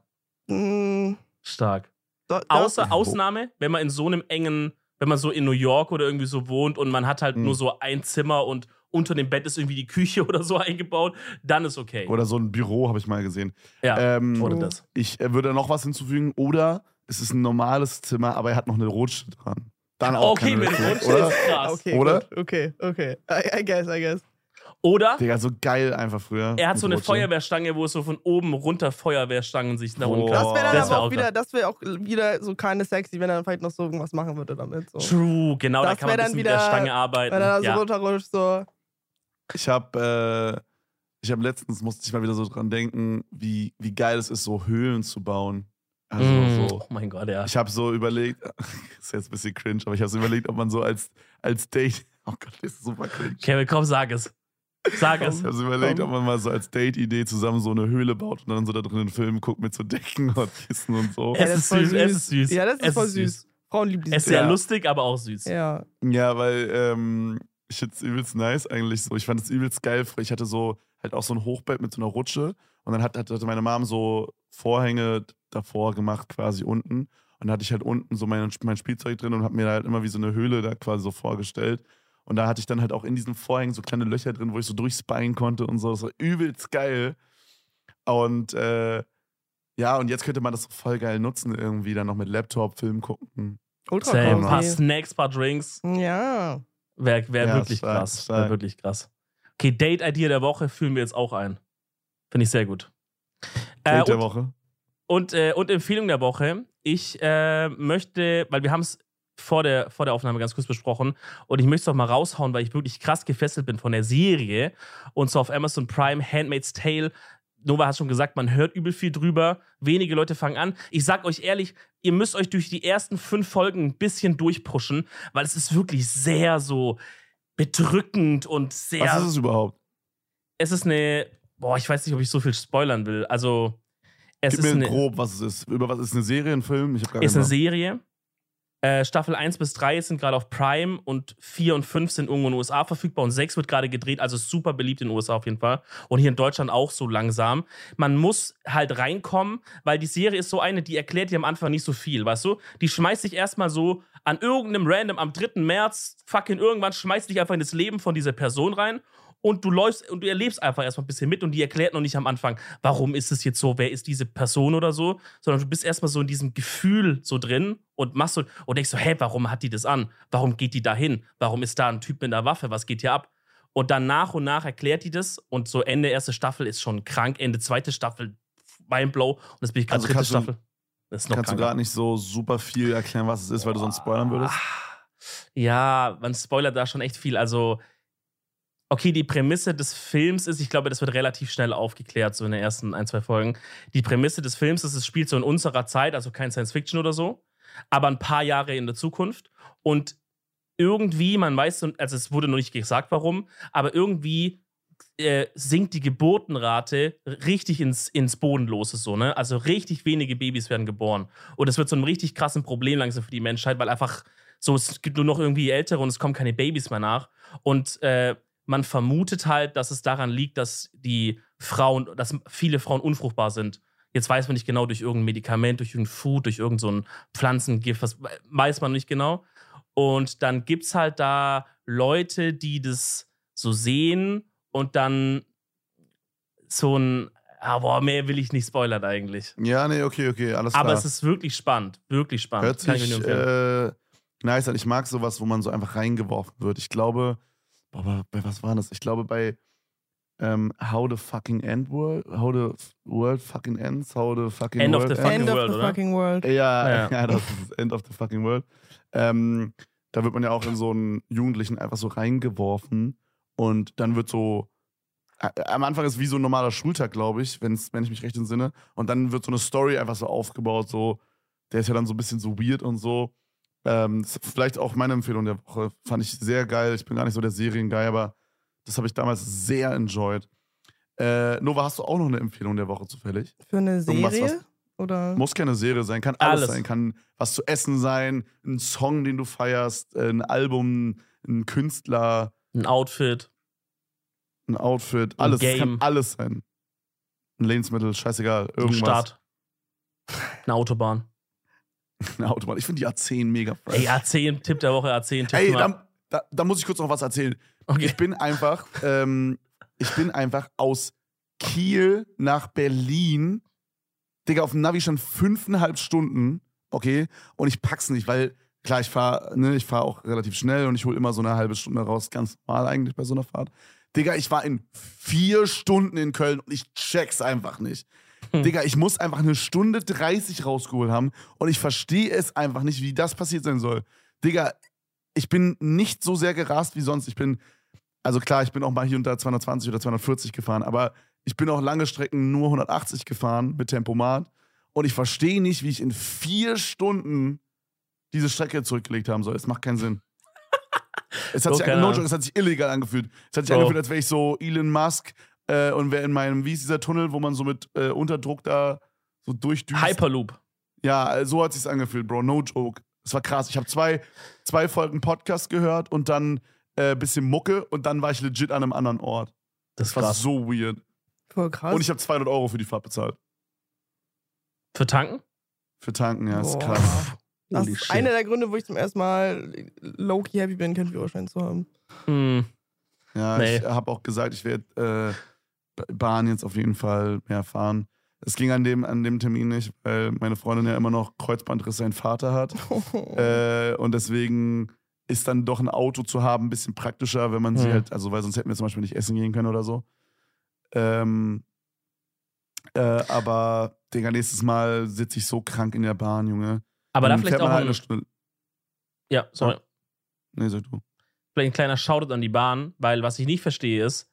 mh, Stark. da- da- Außer Ausnahme, wenn man in so einem engen, wenn man so in New York oder irgendwie so wohnt und man hat halt Hm. nur so ein Zimmer und unter dem Bett ist irgendwie die Küche oder so eingebaut, dann ist okay. Oder so ein Büro, habe ich mal gesehen. ja, Ähm, oder das. Ich äh, würde noch was hinzufügen. Oder es ist ein normales Zimmer, aber er hat noch eine Rutsche dran. Dann auch Okay, keine mit Rutsche oder? ist krass. Okay, Oder? Gut. Okay, okay. I, I guess, I guess. Oder Digga, so geil einfach früher. er hat so eine Rutsche. Feuerwehrstange, wo es so von oben runter Feuerwehrstangen sich nach unten. Das wäre dann Das wär aber auch auch wieder, das wäre auch wieder so keine sexy, wenn er dann vielleicht noch so irgendwas machen würde damit. So. True, genau, da Das kann man ein dann bisschen mit der wieder- Stange arbeiten. Wenn er dann so ja. runterrutscht, so. Ich habe äh, ich hab letztens, musste ich mal wieder so dran denken, wie, wie geil es ist, so Höhlen zu bauen. Also Mm, so. Oh mein Gott, ja. Ich habe so überlegt, ist jetzt ein bisschen cringe, aber ich habe so überlegt, ob man so als, als Date, oh Gott, das ist super cringe. Kevin, komm, sag es. Sag es. Ich habe überlegt, Komm. ob man mal so als Date-Idee zusammen so eine Höhle baut und dann so da drin einen Film guckt mit so Decken und Kissen und so. Es das ist voll süß, es ist süß. Ja, das ist Es voll ist süß. süß. Frauen lieben Es ist Ja. lustig, aber auch süß. Ja. Ja, weil ähm, ich finde es übelst nice eigentlich so. Ich fand es übelst geil. Ich hatte so halt auch so ein Hochbett mit so einer Rutsche und dann hat, hat, hatte meine Mom so Vorhänge davor gemacht, quasi unten. Und dann hatte ich halt unten so mein, mein Spielzeug drin und habe mir da halt immer wie so eine Höhle da quasi so vorgestellt. Und da hatte ich dann halt auch in diesen Vorhängen so kleine Löcher drin, wo ich so durchspien konnte und so. Das war übelst geil. Und äh, ja, und jetzt könnte man das so voll geil nutzen, irgendwie dann noch mit Laptop, Film gucken. Ultra Same. cool. Ein paar. Snacks, paar Drinks. Ja. Wäre wär Ja, wirklich stark, krass. Wäre wirklich krass. Okay, Date-Idea der Woche fühlen wir jetzt auch ein. Finde ich sehr gut. Äh, Date der und, Woche. und, äh, und Empfehlung der Woche. Ich äh, möchte, weil wir haben es vor der, vor der Aufnahme ganz kurz besprochen und ich möchte es auch mal raushauen, weil ich wirklich krass gefesselt bin von der Serie und zwar auf Amazon Prime Handmaid's Tale. Nova hat schon gesagt, man hört übel viel drüber. Wenige Leute fangen an. Ich sag euch ehrlich, ihr müsst euch durch die ersten fünf Folgen ein bisschen durchpushen, weil es ist wirklich sehr so bedrückend und sehr. Was ist es überhaupt? es ist eine. Boah, ich weiß nicht, ob ich so viel spoilern will. Also, es Gib ist mir eine, grob, was es ist. Über was ist eine Serie, ein Film? Ich habe gar ist eine. Serie. Äh, Staffel 1 bis 3 sind gerade auf Prime und 4 und 5 sind irgendwo in den USA verfügbar und 6 wird gerade gedreht, also super beliebt in den USA auf jeden Fall. Und hier in Deutschland auch so langsam. Man muss halt reinkommen, weil die Serie ist so eine, die erklärt dir am Anfang nicht so viel, weißt du? Die schmeißt dich erstmal so an irgendeinem Random am 3. März, fucking irgendwann, schmeißt dich einfach in das Leben von dieser Person rein und du läufst und du erlebst einfach erstmal ein bisschen mit und die erklärt noch nicht am Anfang, warum ist es jetzt so, wer ist diese Person oder so, sondern du bist erstmal so in diesem Gefühl so drin und machst so und denkst so, hä, warum hat die das an? Warum geht die da hin? Warum ist da ein Typ mit einer Waffe? Was geht hier ab? Und dann nach und nach erklärt die das und so Ende erste Staffel ist schon krank, Ende zweite Staffel Mindblow. Und das bin ich gerade Also dritte kannst du- Staffel. Das ist noch Kannst du kranker. gerade nicht so super viel erklären, was es ist, weil du sonst spoilern würdest? Ja, man spoilert da schon echt viel. Also, okay, die Prämisse des Films ist, ich glaube, das wird relativ schnell aufgeklärt, so in den ersten ein, zwei Folgen. Die Prämisse des Films ist, es spielt so in unserer Zeit, also kein Science Fiction oder so, aber ein paar Jahre in der Zukunft. Und irgendwie, man weiß, also es wurde noch nicht gesagt, warum, aber irgendwie äh, sinkt die Geburtenrate richtig ins, ins Bodenlose so, ne? Also richtig wenige Babys werden geboren. Und das wird so ein richtig krassen Problem langsam für die Menschheit, weil einfach so, es gibt nur noch irgendwie Ältere und es kommen keine Babys mehr nach. Und äh, man vermutet halt, dass es daran liegt, dass die Frauen, dass viele Frauen unfruchtbar sind. Jetzt weiß man nicht genau durch irgendein Medikament, durch irgendein Food, durch irgendein so Pflanzengift, was weiß man nicht genau. Und dann gibt es halt da Leute, die das so sehen und dann so ein, ah, boah, mehr will ich nicht spoilern eigentlich. Ja, nee, okay, okay, alles klar. Aber es ist wirklich spannend, wirklich spannend. Hört sich äh, nice an. Ich mag sowas, wo man so einfach reingeworfen wird. Ich glaube, aber bei was war das? Ich glaube bei ähm, How the fucking End World, How the World fucking ends, How the fucking End of World the fucking End of world, the oder? fucking world. Ja, Ja. ja. das ist End of the fucking World. Ähm, da wird man ja auch in so einen Jugendlichen einfach so reingeworfen und dann wird so. Am Anfang ist wie so ein normaler Schultag, glaube ich, wenn's, wenn ich mich recht entsinne. Und dann wird so eine Story einfach so aufgebaut, so. Der ist ja dann so ein bisschen so weird und so. Ähm, das ist vielleicht auch meine Empfehlung der Woche. Fand ich sehr geil. Ich bin gar nicht so der Serienguy, aber das habe ich damals sehr enjoyed. Äh, Nova, hast du auch noch eine Empfehlung der Woche zufällig? Für eine Irgendwas, Serie? was- Oder? Muss keine Serie sein, kann alles, Alles. sein. Kann was zu essen sein, ein Song, den du feierst, äh, ein Album, ein Künstler, Ein Outfit. ein Outfit, alles. Es kann alles sein. Ein Lebensmittel, scheißegal, Ein irgendwas. Start. Eine Autobahn. Autobahn. Ich finde die A10 mega fresh. Ey, A10, Tipp der Woche, A10, Tipp Ey, da, da, da muss ich kurz noch was erzählen. Okay. Ich bin einfach, ähm, ich bin einfach aus Kiel nach Berlin. Digga, auf dem Navi schon fünfeinhalb Stunden, okay? Und ich pack's nicht, weil, klar, ich fahre ne, ich fahr auch relativ schnell und ich hole immer so eine halbe Stunde raus, ganz normal eigentlich bei so einer Fahrt. Digga, ich war in vier Stunden in Köln und ich check's einfach nicht. Hm. Digga, ich muss einfach eine Stunde 30 rausgeholt haben und ich verstehe es einfach nicht, wie das passiert sein soll. Digga, ich bin nicht so sehr gerast wie sonst. Ich bin, also klar, ich bin auch mal hier da 220 oder 240 gefahren, aber ich bin auch lange Strecken nur 180 gefahren mit Tempomat und ich verstehe nicht, wie ich in vier Stunden diese Strecke zurückgelegt haben soll. Es macht keinen Sinn. Es hat, Bro, sich, no joke, es hat sich illegal angefühlt. Es hat sich Bro. angefühlt, als wäre ich so Elon Musk äh, und wäre in meinem, wie ist dieser Tunnel, wo man so mit äh, Unterdruck da so durchdüst. Hyperloop. Ja, so hat sich's angefühlt, Bro. No joke. Es war krass. Ich habe zwei, zwei Folgen Podcast gehört und dann äh, bisschen Mucke und dann war ich legit an einem anderen Ort. Das Das war krass. so weird. Voll krass. Und ich habe 200 Euro für die Fahrt bezahlt. Für tanken? Für tanken, ja, ist Boah. krass. das Holy ist shit. einer der Gründe, wo ich zum ersten Mal low-key happy bin, keinen Führerschein zu haben. Hm. Ja, Nee. ich habe auch gesagt, ich werde äh, Bahn jetzt auf jeden Fall mehr fahren. Es ging an dem, an dem Termin nicht, weil meine Freundin ja immer noch Kreuzbandriss sein Vater hat. Äh, und deswegen ist dann doch ein Auto zu haben ein bisschen praktischer, wenn man sie Hm. halt, also weil sonst hätten wir zum Beispiel nicht essen gehen können oder so. Ähm, äh, aber, Digga, nächstes Mal sitze ich so krank in der Bahn, Junge. Aber da Dann vielleicht auch halt ein, eine Stunde. ja, sorry. Nee, sag du. vielleicht ein kleiner Shoutout an die Bahn, weil was ich nicht verstehe ist,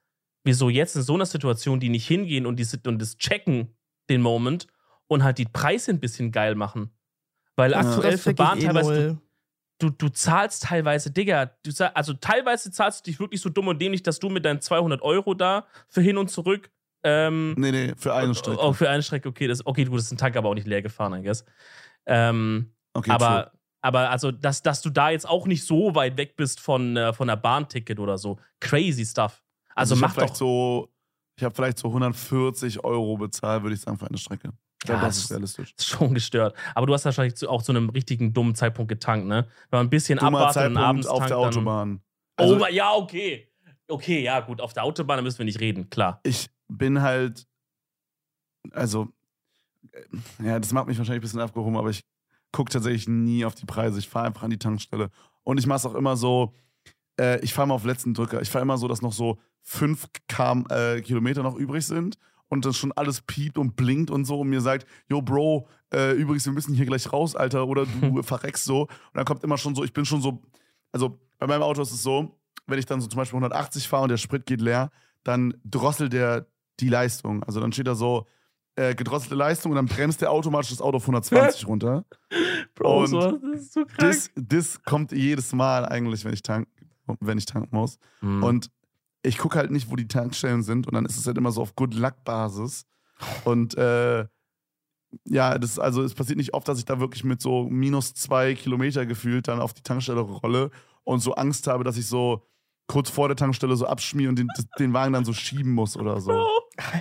wieso jetzt in so einer Situation die nicht hingehen und, die, und das checken, den Moment, und halt die Preise ein bisschen geil machen. Weil Ja. aktuell für Bahn eh teilweise, null. du, du zahlst teilweise, Digga, du, also teilweise zahlst du dich wirklich so dumm und dämlich, dass du mit deinen 200 Euro da für hin und zurück ähm, Nee, nee, für eine Strecke. Auch für eine Strecke, okay, das, okay, gut, das ist ein Tank aber auch nicht leer gefahren, I guess. Ähm, Okay, aber, true. aber also, dass, dass du da jetzt auch nicht so weit weg bist von, äh, von der Bahnticket oder so. Crazy stuff. Also, ich hab mach doch. so, ich habe vielleicht so 140 Euro bezahlt, würde ich sagen, für eine Strecke. Ich glaube, Ja, das ist realistisch. ist schon gestört. Aber du hast wahrscheinlich zu, auch zu einem richtigen dummen Zeitpunkt getankt, ne? Wenn man ein bisschen Dummer abwartet und Zeitpunkt abends auf tankt, der Autobahn. Oh, Also, ma- ja, okay. Okay, ja, gut. Auf der Autobahn, da müssen wir nicht reden, klar. ich bin halt, also, ja, das macht mich wahrscheinlich ein bisschen abgehoben, aber ich gucke tatsächlich nie auf die Preise. Ich fahre einfach an die Tankstelle. Und ich mache es auch immer so, äh, ich fahre mal auf letzten Drücker. Ich fahre immer so, dass noch so 5 km, äh, Kilometer noch übrig sind. und das schon alles piept und blinkt und so und mir sagt, yo Bro, äh, übrigens, wir müssen hier gleich raus, Alter, oder du verreckst so. Und dann kommt immer schon so, ich bin schon so, also bei meinem Auto ist es so, wenn ich dann so zum Beispiel 180 fahre und der Sprit geht leer, dann drosselt der die Leistung. Also dann steht da so, äh, gedrosselte Leistung und dann bremst der automatisch das Auto auf 120 runter. Bro, Und so, das ist so krank. Das, kommt jedes Mal eigentlich, wenn ich, tank, wenn ich tanken muss. Mhm. Und ich gucke halt nicht, wo die Tankstellen sind. Und dann ist es halt immer so auf Good Luck-Basis. Und äh, ja, das, also es passiert nicht oft, dass ich da wirklich mit so minus zwei Kilometer gefühlt dann auf die Tankstelle rolle und so Angst habe, dass ich so kurz vor der Tankstelle so abschmier und den, den Wagen dann so schieben muss oder so. Bro,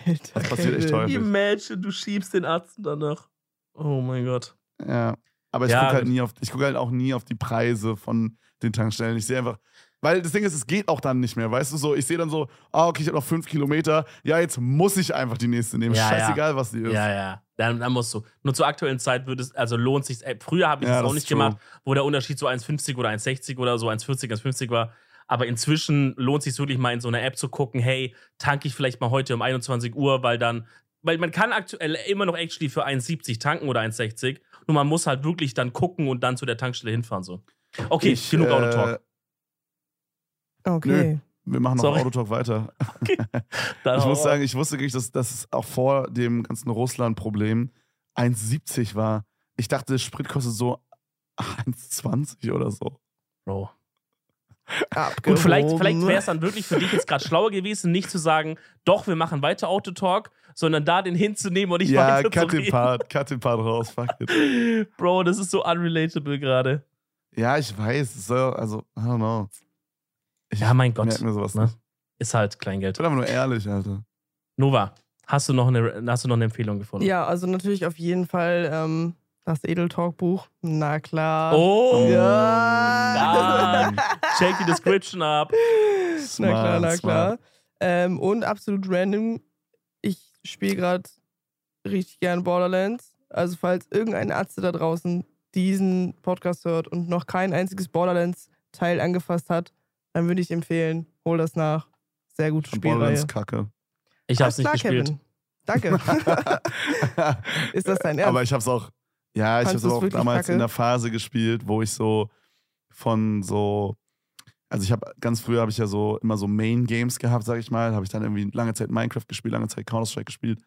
Alter. Das passiert echt häufig. imagine, du schiebst den Arzt danach. Oh mein Gott. Ja. Aber ich Ja, gucke halt nie auf, ich gucke halt auch nie auf die Preise von den Tankstellen. Ich sehe einfach, weil das Ding ist, es geht auch dann nicht mehr, weißt du so, ich sehe dann so, ah, okay, ich habe noch fünf Kilometer, ja, jetzt muss ich einfach die nächste nehmen. Ja, ja. Scheißegal, was die ist. Ja, ja. Dann, dann musst du. Nur zur aktuellen Zeit würde es, also lohnt sich. Früher habe ich Ja, das auch nicht true. gemacht, wo der Unterschied so 1,50 oder 1,60 oder so 1,40, 1,50 war. Aber inzwischen lohnt sich wirklich mal in so einer App zu gucken, hey, tanke ich vielleicht mal heute um 21 Uhr, weil dann, weil man kann aktuell immer noch actually für 1,70 tanken oder 1,60. Nur man muss halt wirklich dann gucken und dann zu der Tankstelle hinfahren. So. Okay, Ich, genug äh, Autotalk. Okay. Wir machen noch Sorry. Autotalk weiter. Dann Ich muss sagen, ich wusste wirklich, dass dass es auch vor dem ganzen Russland-Problem 1,70 war. Ich dachte, Sprit kostet so 1,20 oder so. Bro. Abgehoben. Gut, vielleicht, vielleicht wäre es dann wirklich für dich jetzt gerade schlauer gewesen, nicht zu sagen, doch, wir machen weiter Autotalk, sondern da den hinzunehmen und nicht ja, weiter cut zu den. Part, cut den Part raus, fuck it. Bro, das ist so unrelatable gerade. Ja, ich weiß, so, also, I don't know. Ich Ja, mein Gott. merk mir sowas Ne? nicht. Ist halt Ich Kleingeld. bin einfach nur ehrlich, Alter. Nova, hast du noch eine, hast du noch eine Empfehlung gefunden? Ja, also natürlich auf jeden Fall ähm, das Edel-Talk-Buch. Na klar. Oh, Ja. Dann check die Description ab. na klar, na Smart, klar. Ähm, und absolut random, ich spiele gerade richtig gern Borderlands. Also falls irgendein Arzt da draußen diesen Podcast hört und noch kein einziges Borderlands-Teil angefasst hat, dann würde ich empfehlen, hol das nach. Sehr gute Und Spielreihe. Borderlands Kacke. Ich hab's Alles nicht klar, gespielt. Kevin. Danke. Ist das dein Ernst? Aber ich hab's auch, ja, ich Fandst hab's auch damals kacke? in der Phase gespielt, wo ich so von so, also ich habe ganz früher habe ich ja so immer so Main Games gehabt, sag ich mal, habe ich dann irgendwie lange Zeit Minecraft gespielt, lange Zeit Counter Strike gespielt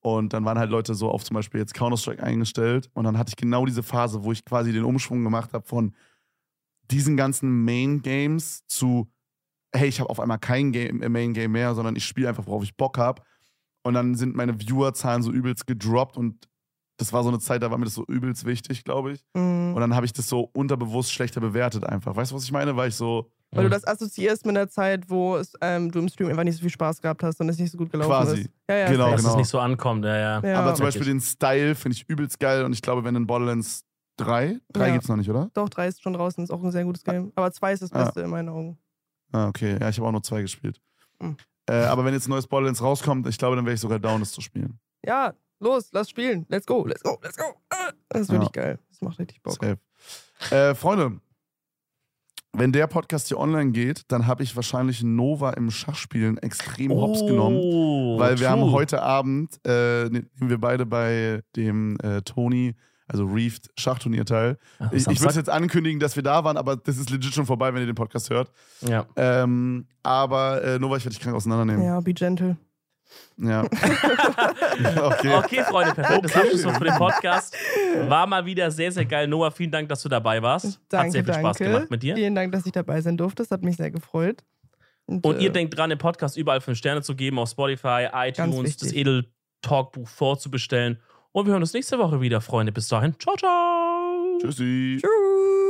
und dann waren halt Leute so auf zum Beispiel jetzt Counter Strike eingestellt und dann hatte ich genau diese Phase, wo ich quasi den Umschwung gemacht habe von diesen ganzen Main Games zu hey, ich habe auf einmal kein Game, Main Game mehr, sondern ich spiele einfach, worauf ich Bock habe. Und dann sind meine Viewerzahlen so übelst gedroppt und das war so eine Zeit, da war mir das so übelst wichtig, glaube ich. Mhm. Und dann habe ich das so unterbewusst schlechter bewertet einfach. Weißt du, was ich meine? Weil ich so Weil du das assoziierst mit einer Zeit, wo es, ähm, du im Stream einfach nicht so viel Spaß gehabt hast und es nicht so gut gelaufen Quasi. ist. Ja, ja, Genau. Dass genau. es nicht so ankommt, ja, ja. Ja. aber zum. Beispiel den Style finde ich übelst geil und ich glaube, wenn in Borderlands 3, 3 Ja. gibt's noch nicht, oder? Doch, 3 ist schon draußen, ist auch ein sehr gutes Game. Aber 2 ist das Ah. Beste in meinen Augen. Ah, okay. Ja, ich habe auch nur zwei gespielt. Mhm. Äh, aber wenn jetzt ein neues Borderlands rauskommt, ich glaube, dann wäre ich sogar down, das zu spielen. Ja, los, lass spielen. Let's go, let's go, let's go. Ah, Das ist wirklich geil. Das macht richtig Bock. Safe. Äh, Freunde, wenn der Podcast hier online geht, dann habe ich wahrscheinlich Nova im Schachspielen extrem hops genommen. Oh, Weil wir true. haben heute Abend, äh, nehmen wir beide bei dem äh, Tony, also Reefed Schachturnier teil. Ach, Ich, ich würde jetzt ankündigen, dass wir da waren, aber das ist legit schon vorbei, wenn ihr den Podcast hört. Ja. Ähm, aber äh, Nova, ich werde dich krank auseinandernehmen. Ja, be gentle. Ja. okay. Okay, Freunde, perfekt. Das Abschlusswort für den Podcast. War mal wieder sehr, sehr geil. Noah, vielen Dank, dass du dabei warst. Danke, Hat sehr viel Spaß danke. gemacht mit dir. Vielen Dank, dass ich dabei sein durfte. Das hat mich sehr gefreut. Und äh, ihr denkt dran, den Podcast überall fünf Sterne zu geben, auf Spotify, iTunes, wichtig. das Edel Talkbuch vorzubestellen. Und wir hören uns nächste Woche wieder, Freunde. Bis dahin. Ciao, ciao. Tschüssi. Tschüss.